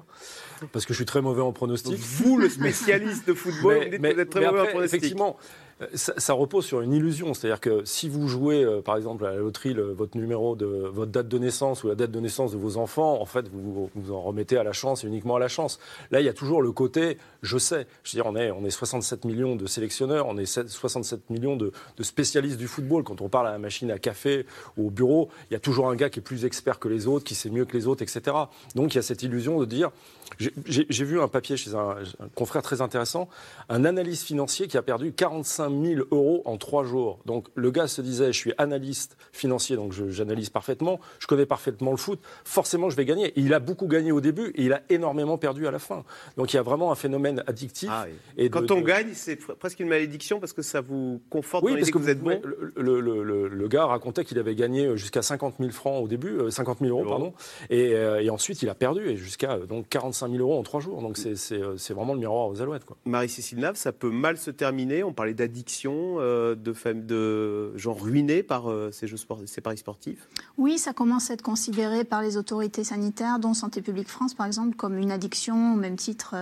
parce que je suis très mauvais en pronostic. Vous, le spécialiste de football, vous dites que vous êtes très mauvais en pronostic. Effectivement, euh, ça, repose sur une illusion. C'est-à-dire que si vous jouez, euh, par exemple, à la loterie, votre numéro de votre date de naissance ou la date de naissance de vos enfants, en fait, vous vous en remettez à la chance et uniquement à la chance. Là, il y a toujours le côté, je sais. Je veux dire, on est, on est 67 millions de sélectionneurs, on est 67 millions de, spécialistes du football. Quand on parle à la machine à café ou au bureau, il y a toujours un gars qui est plus expert que les autres, qui sait mieux que les autres, etc. Donc il y a cette illusion de dire, j'ai vu un papier chez un, confrère très intéressant, un analyste financier qui a perdu 45 000 euros en trois jours. Donc le gars se disait, je suis analyste financier, donc j'analyse parfaitement, je connais parfaitement le foot, forcément je vais gagner. Et il a beaucoup gagné au début et il a énormément perdu à la fin. Donc il y a vraiment un phénomène addictif. Ah et Quand on gagne, c'est presque une malédiction parce que ça vous conforte dans l'idée que, vous êtes bon. Le, le, gars racontait qu'il avait gagné jusqu'à 50 000 francs au début, 50 euh, 000 euros, pardon, et, euh, et, ensuite il a perdu et jusqu'à donc 45 000 euros en trois jours. Donc c'est euh, vraiment le miroir aux alouettes. Marie-Cécile Nave, ça peut mal se terminer. On parlait d'addiction, de, de gens ruinés par ces, jeux ces paris sportifs? Oui, ça commence à être considéré par les autorités sanitaires, dont Santé publique France par exemple, comme une addiction au même titre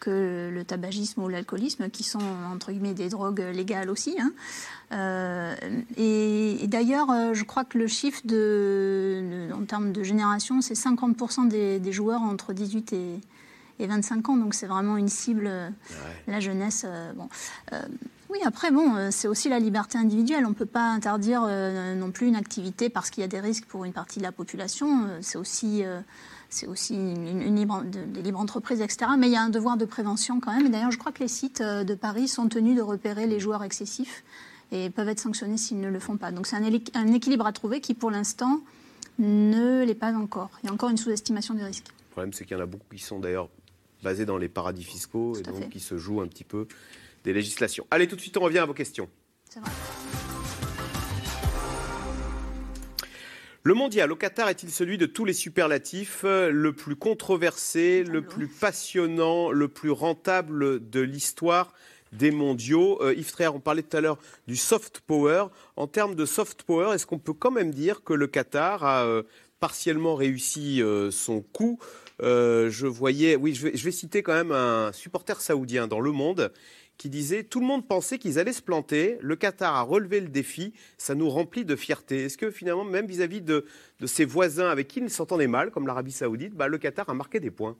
que le tabagisme ou l'alcoolisme, qui sont entre guillemets des drogues légales aussi. Hein. Euh, et, d'ailleurs, euh, je crois que le chiffre de, en termes de génération, c'est 50% des, joueurs entre 18 et, 25 ans. Donc c'est vraiment une cible, euh, la jeunesse. bon. Oui, après, bon, c'est aussi la liberté individuelle. On ne peut pas interdire non plus une activité parce qu'il y a des risques pour une partie de la population. c'est aussi c'est aussi une, libre, des libres entreprises, etc. Mais il y a un devoir de prévention quand même. Et d'ailleurs, je crois que les sites de Paris sont tenus de repérer les joueurs excessifs et peuvent être sanctionnés s'ils ne le font pas. Donc c'est un, équilibre à trouver qui, pour l'instant, ne l'est pas encore. Il y a encore une sous-estimation des risques. Le problème, c'est qu'il y en a beaucoup qui sont d'ailleurs basés dans les paradis fiscaux et donc qui se jouent un petit peu des législations. Allez, tout de suite, on revient à vos questions. Le mondial au Qatar est-il celui de tous les superlatifs, le plus controversé, le plus passionnant, le plus rentable de l'histoire des mondiaux? Euh, Yves Tréard, on parlait tout à l'heure du soft power. En termes de soft power, est-ce qu'on peut quand même dire que le Qatar a euh, partiellement réussi euh, son coup Je voyais, oui, je vais, je vais, citer quand même un supporter saoudien dans Le Monde qui disait Tout le monde pensait qu'ils allaient se planter. Le Qatar a relevé le défi. Ça nous remplit de fierté. Est-ce que finalement, même vis-à-vis de, de, ses voisins avec qui il s'entendait mal, comme l'Arabie Saoudite, bah, le Qatar a marqué des points?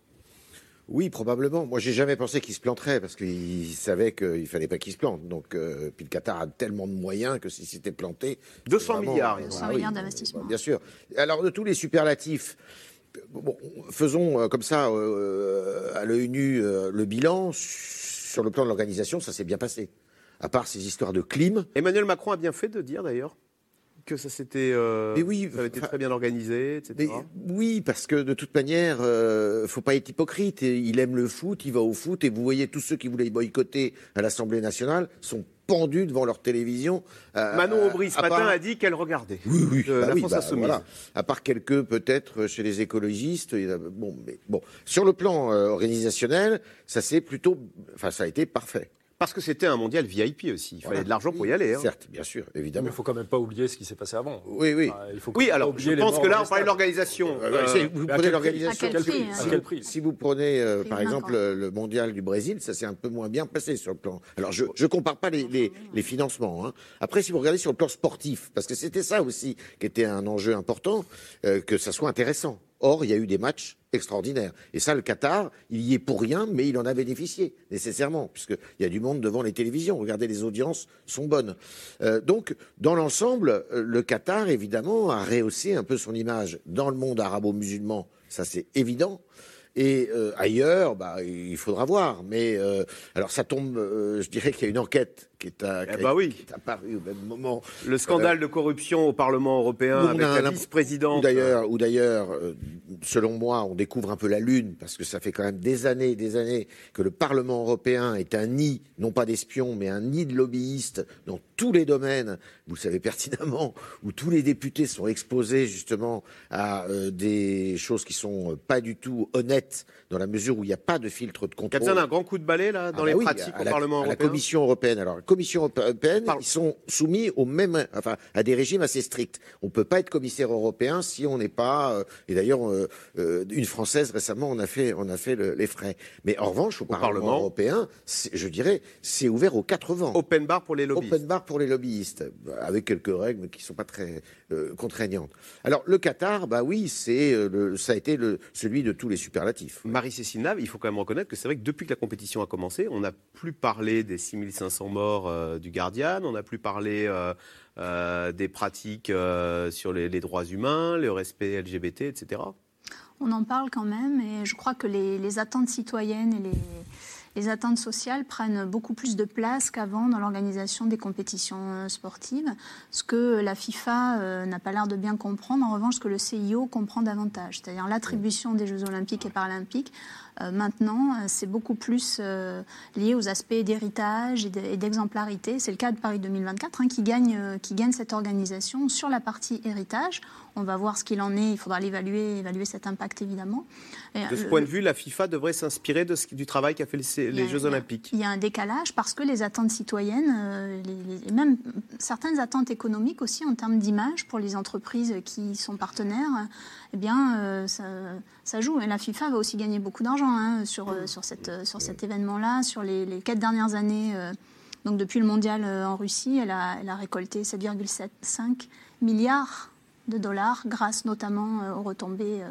Oui, probablement. Moi, j'ai jamais pensé qu'il se planterait parce qu'il savait qu'il fallait pas qu'il se plante. Donc, euh, puis le Qatar a tellement de moyens que s'il s'était planté, 200 milliards, 200 ah milliards d'investissements. Bien sûr. Alors, de tous les superlatifs, faisons euh, comme ça euh, à l'œil nu le bilan sur le plan de l'organisation. Ça s'est bien passé. À part ces histoires de clim. Emmanuel Macron a bien fait de dire d'ailleurs que ça s'était, euh, oui, ça avait été très bien organisé, etc. oui, parce que de toute manière, euh, faut pas être hypocrite. Il aime le foot, il va au foot, et vous voyez tous ceux qui voulaient boycotter à l'Assemblée nationale sont pendus devant leur télévision. Euh, Manon Aubry ce matin a dit qu'elle regardait. Oui, oui, euh, bah la France bah, À part quelques peut-être chez les écologistes. Bon, mais bon, sur le plan organisationnel, ça c'est plutôt, enfin, ça a été parfait. Parce que c'était un mondial VIP aussi. Il fallait de l'argent pour y aller. Hein. Certes, bien sûr, évidemment. Mais il faut quand même pas oublier ce qui s'est passé avant. Oui, oui. il faut oui, alors je pense que là, on parlait de l'organisation. Euh, vous prenez l'organisation. À, quel prix, Si vous prenez, euh, par exemple, le mondial du Brésil, ça s'est un peu moins bien passé sur le plan. Alors, je ne compare pas les, les, les financements. Hein. Après, si vous regardez sur le plan sportif, parce que c'était ça aussi qui était un enjeu important, euh, que ça soit intéressant. Or, il y a eu des matchs extraordinaires. Et ça, le Qatar, il y est pour rien, mais il en a bénéficié, nécessairement, puisqu'il y a du monde devant les télévisions. Regardez, les audiences sont bonnes. Euh, donc, dans l'ensemble, euh, le Qatar, évidemment, a rehaussé un peu son image dans le monde arabo-musulman. Ça, c'est évident. Et euh, ailleurs, bah, il faudra voir. Mais alors ça tombe, je dirais qu'il y a une enquête qui est, eh bah oui. apparu au même moment. Le scandale de corruption au Parlement européen avec la vice-présidente. D'ailleurs, ou d'ailleurs, euh, selon moi, on découvre un peu la lune parce que ça fait quand même des années, et des années que le Parlement européen est un nid, non pas d'espions, mais un nid de lobbyistes dans tous les domaines. Vous le savez pertinemment, où tous les députés sont exposés justement à euh, des choses qui sont pas du tout honnêtes dans la mesure où il n'y a pas de filtre de contrôle. a un grand coup de balai là dans ah les bah pratiques au Parlement européen. La Commission européenne. Alors Commission européenne, ils sont soumis au même, enfin, à des régimes assez stricts. On ne peut pas être commissaire européen si on n'est pas. Euh, et d'ailleurs, euh, euh, une française récemment, on a fait, on a fait les frais. Mais en revanche, au, Parlement, européen, je dirais, c'est ouvert aux quatre vents. Open bar pour les lobbyistes. Open bar pour les lobbyistes, avec quelques règles qui ne sont pas très contraignantes. Alors le Qatar, bah oui, c'est, ça a été le, celui de tous les superlatifs. Marie-Cécile Nave, il faut quand même reconnaître que c'est vrai que depuis que la compétition a commencé, on n'a plus parlé des 6500 morts euh, du Guardian, on n'a plus parlé euh, euh, des pratiques sur les, droits humains, le respect LGBT, etc. On en parle quand même et je crois que les, attentes citoyennes et les, attentes sociales prennent beaucoup plus de place qu'avant dans l'organisation des compétitions sportives, ce que la FIFA n'a pas l'air de bien comprendre, en revanche ce que le CIO comprend davantage, c'est-à-dire l'attribution des Jeux olympiques et paralympiques maintenant, euh, c'est beaucoup plus euh, lié aux aspects d'héritage et d'exemplarité. C'est le cas de Paris 2024 hein, qui, gagne, qui gagne cette organisation sur la partie héritage. On va voir ce qu'il en est. Il faudra l'évaluer, évaluer cet impact évidemment. de ce point de vue, la FIFA devrait s'inspirer du travail qu'a fait le les, Jeux Olympiques. Il y a un décalage parce que les attentes citoyennes, euh, les, les, même certaines attentes économiques aussi en termes d'image pour les entreprises qui sont partenaires, eh bien, euh, ça, joue. Et la FIFA va aussi gagner beaucoup d'argent hein, sur, euh, sur, cet événement-là, sur les, quatre dernières années. donc depuis le mondial en Russie, elle a, elle a récolté 7,75 milliards de dollars grâce notamment aux retombées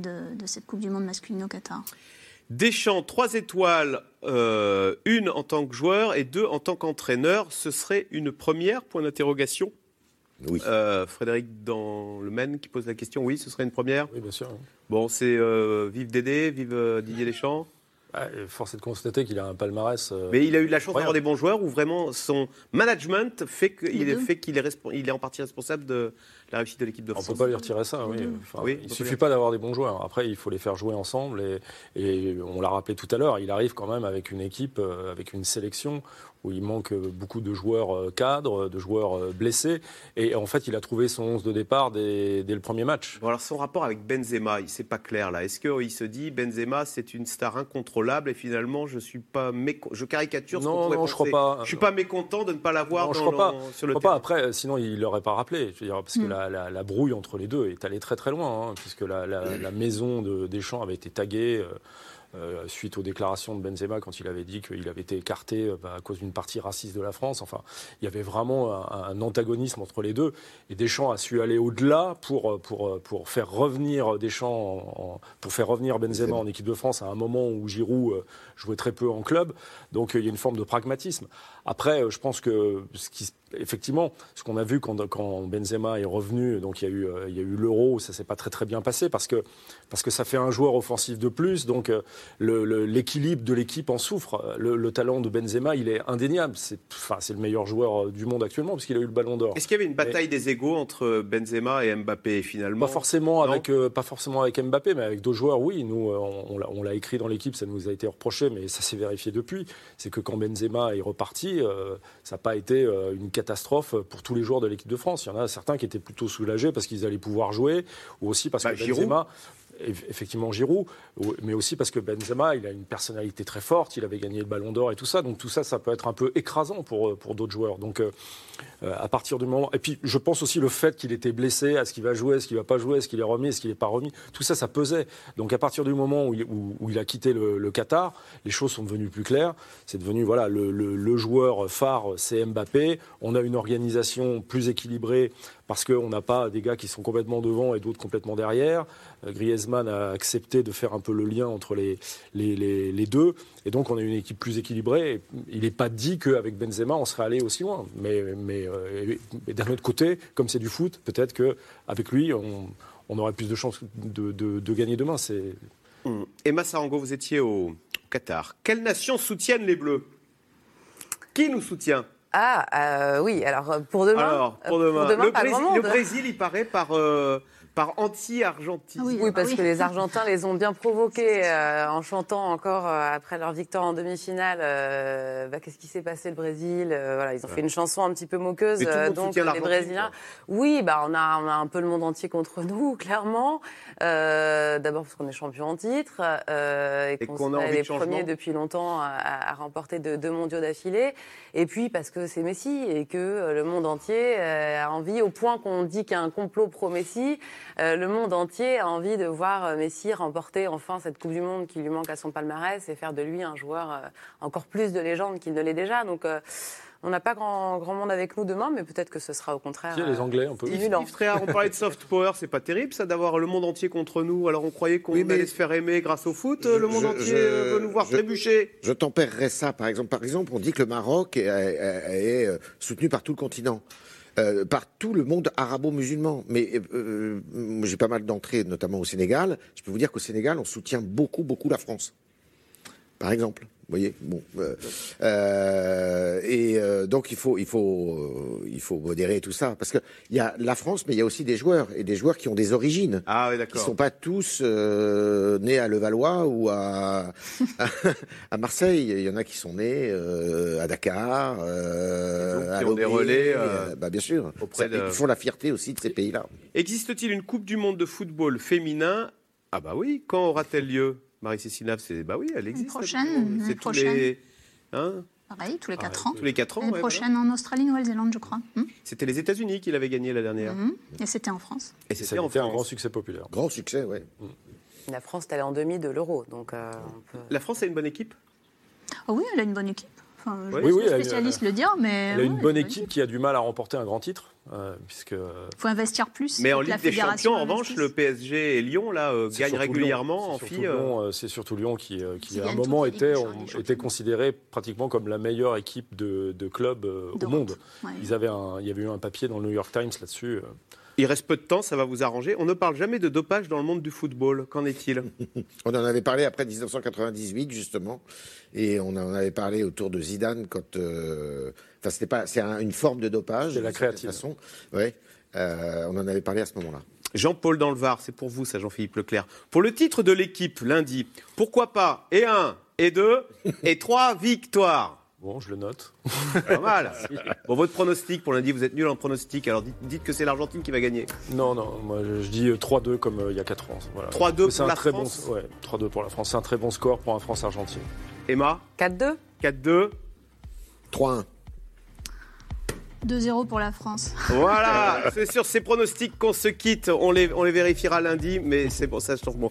de, cette Coupe du Monde masculine au Qatar. Deschamps, trois étoiles, euh, une en tant que joueur et deux en tant qu'entraîneur. Ce serait une première, point d'interrogation oui. Euh, Frédéric dans le Maine qui pose la question. Oui, ce serait une première Oui, bien sûr. Bon, c'est euh, vive Dédé, vive euh, Didier Deschamps ah, force est de constater qu'il a un palmarès. Euh, Mais il a eu la chance d'avoir des bons joueurs où vraiment son management fait qu'il est, fait qu'il est, il est en partie responsable de la réussite de l'équipe de France. On ne peut pas lui retirer ça, oui. Enfin, oui il ne suffit pas d'avoir des bons joueurs. Après, il faut les faire jouer ensemble. Et, et on l'a rappelé tout à l'heure, il arrive quand même avec une équipe, avec une sélection où il manque beaucoup de joueurs euh, cadres, de joueurs blessés. Et en fait, il a trouvé son 11 de départ dès, dès le premier match. Bon, alors son rapport avec Benzema, c'est pas clair là. Est-ce qu'il se dit Benzema, c'est une star incontrôlable et finalement, je suis pas méco... je caricature ce non, non, je crois pas. Je suis pas mécontent de ne pas l'avoir je crois pas. sur le je crois pas. Après, sinon, il l'aurait pas rappelé. Je veux dire, parce que mm. la, la, la, brouille entre les deux est allée très très loin, hein, puisque la, la, maison de Deschamps avait été taguée. Euh, euh, suite aux déclarations de Benzema quand il avait dit qu'il avait été écarté euh, bah, à cause d'une partie raciste de la France. Enfin, il y avait vraiment un, un antagonisme entre les deux. Et Deschamps a su aller au-delà pour, pour, pour faire revenir Deschamps, en, pour faire revenir Benzema en équipe de France à un moment où Giroud euh, jouait très peu en club. Donc il y a une forme de pragmatisme. Après, je pense que ce qui, effectivement, ce qu'on a vu quand, quand, Benzema est revenu, donc il y a eu, il y a eu l'Euro, ça s'est pas très très bien passé parce que parce que ça fait un joueur offensif de plus, donc l'équilibre le, de l'équipe en souffre. Le, le, talent de Benzema, il est indéniable. C'est enfin, le meilleur joueur du monde actuellement parce qu'il a eu le Ballon d'Or. Est-ce qu'il y avait une bataille mais, des égaux entre Benzema et Mbappé finalement? Pas forcément avec euh, pas forcément avec Mbappé, mais avec d'autres joueurs. Oui, nous on, on l'a écrit dans l'équipe, ça nous a été reproché, mais ça s'est vérifié depuis. C'est que quand Benzema est reparti, euh, ça n'a pas été euh, une catastrophe pour tous les joueurs de l'équipe de France. Il y en a certains qui étaient plutôt soulagés parce qu'ils allaient pouvoir jouer, ou aussi parce bah, que Benzema, effectivement Giroud, mais aussi parce que Benzema, il a une personnalité très forte, il avait gagné le Ballon d'Or et tout ça, donc tout ça, ça peut être un peu écrasant pour, pour d'autres joueurs. Donc euh, à partir du moment, et puis je pense aussi le fait qu'il était blessé, est-ce qu'il va jouer, est-ce qu'il va pas jouer, est-ce qu'il est remis, est-ce qu'il n'est pas remis, tout ça, ça pesait. Donc à partir du moment où il, où, il a quitté le, Qatar, les choses sont devenues plus claires. C'est devenu voilà le, le, joueur phare, c'est Mbappé. On a une organisation plus équilibrée parce qu'on n'a pas des gars qui sont complètement devant et d'autres complètement derrière. Euh, Griezmann a accepté de faire un peu le lien entre les, les, les, les deux. Et donc, on a une équipe plus équilibrée. Il n'est pas dit qu'avec Benzema, on serait allé aussi loin. Mais, mais, euh, mais d'un autre côté, comme c'est du foot, peut-être qu'avec lui, on, on, aurait plus de chances de, de, de gagner demain. C'est... Mmh. Emma Sarango, vous étiez au Qatar. Quelles nations soutiennent les Bleus? Qui nous soutient? Ah euh, oui, alors pour demain. Alors pour demain, pour demain le, pas Brésil, grand monde. le, Brésil, il paraît par euh, par anti-Argentine. Ah oui, oui, parce que les Argentins les ont bien provoqués euh, en chantant encore euh, après leur victoire en demi-finale. Euh, bah, Qu'est-ce qui s'est passé le Brésil Voilà, ils ont fait une chanson un petit peu moqueuse. donc les Brésiliens. Oui, bah on a on a un peu le monde entier contre nous, clairement. D'abord parce qu'on est champion en titre et, et qu'on qu est les premiers depuis longtemps à, à remporter deux, deux mondiaux d'affilée. Et puis parce que c'est Messi et que le monde entier a envie, au point qu'on dit qu'il y a un complot pro-Messi. Euh, le monde entier a envie de voir Messi remporter enfin cette Coupe du Monde qui lui manque à son palmarès et faire de lui un joueur euh, encore plus de légende qu'il ne l'est déjà. Donc euh, on n'a pas grand, grand monde avec nous demain, mais peut-être que ce sera au contraire. Il y a les Anglais un peu. Yves, Yves Tréhard, on parlait de soft power, c'est pas terrible ça d'avoir le monde entier contre nous. Alors on croyait qu'on oui, allait se faire aimer grâce au foot. Je, le monde je, entier je, veut nous voir trébucher. Je tempérerais ça par exemple. Par exemple, on dit que le Maroc est, est, est soutenu par tout le continent. Euh, par tout le monde arabo-musulman. Mais euh, j'ai pas mal d'entrées, notamment au Sénégal. Je peux vous dire qu'au Sénégal, on soutient beaucoup, beaucoup la France. Par exemple. Vous voyez, bon, euh, euh, et euh, donc il faut, il faut, il faut modérer tout ça parce que il y a la France, mais il y a aussi des joueurs et des joueurs qui ont des origines. Ah oui, Qui d'accord. sont pas tous nés à Levallois ou à à Marseille. Il y en a qui sont nés à Dakar, à qui ont des relais, bah bien sûr. auprès Ça, de- Ils font la fierté aussi de ces pays-là. Existe-t-il une Coupe du Monde de football féminin? Ah bah oui, quand aura-t-elle lieu? Marie-Cécile c'est bah oui, elle existe. prochaine, c'est tous les hein? Pareil, tous les 4 ans. Tous les 4 ans. L'année prochaine en Australie, Nouvelle-Zélande, je crois. Hmm c'était les États-Unis qui l'avaient gagné la dernière. Mhm. Et c'était en France. Et Ça c'était a en été un France. grand succès populaire. Grand succès, oui. La France est allée en demi de l'euro, donc euh, on peut... La France a une bonne équipe? Ah oui, elle a une bonne équipe. Enfin, je Oui, ne suis oui, spécialiste le dire, mais Elle a ouais, une bonne équipe qui a du mal à remporter un grand titre, euh, puisque Il faut investir plus. Mais en Ligue des fédération Champions, en revanche, le PSG et Lyon là euh, C'est gagnent surtout régulièrement Lyon. en C'est filles. surtout euh, Lyon, euh, C'est surtout Lyon qui, euh, à un moment, était, considéré pratiquement comme la meilleure équipe de, de club euh, au monde. Ouais. Ils avaient un- il y avait eu un papier dans le New York Times là-dessus. Il reste peu de temps, ça va vous arranger. On ne parle jamais de dopage dans le monde du football. Qu'en est-il? On en avait parlé après 1998 justement, et on en avait parlé autour de Zidane quand, euh, enfin c'était pas, c'est un- une forme de dopage. C'est la créatine. Façon. Ouais, Euh, on en avait parlé à ce moment-là. Jean-Paul dans le Var, c'est pour vous ça, Jean-Philippe Leclerc. Pour le titre de l'équipe lundi, pourquoi pas et un, et deux, et trois victoires Bon, je le note. Pas mal. Bon, votre pronostic pour lundi, vous êtes nul en pronostic, alors dites, dites que c'est l'Argentine qui va gagner. Non, non, moi je, je dis euh, 3-2 comme euh, il y a 4 ans. Voilà. 3-2 C'est pour un la très France Bon, ouais, 3-2 pour la France. C'est un très bon score pour un France-Argentine. Emma 4-2 4-2 3-1. 2-0 pour la France. Voilà, c'est sur ces pronostics qu'on se quitte. On les, on les vérifiera lundi, mais c'est bon, ça change bon.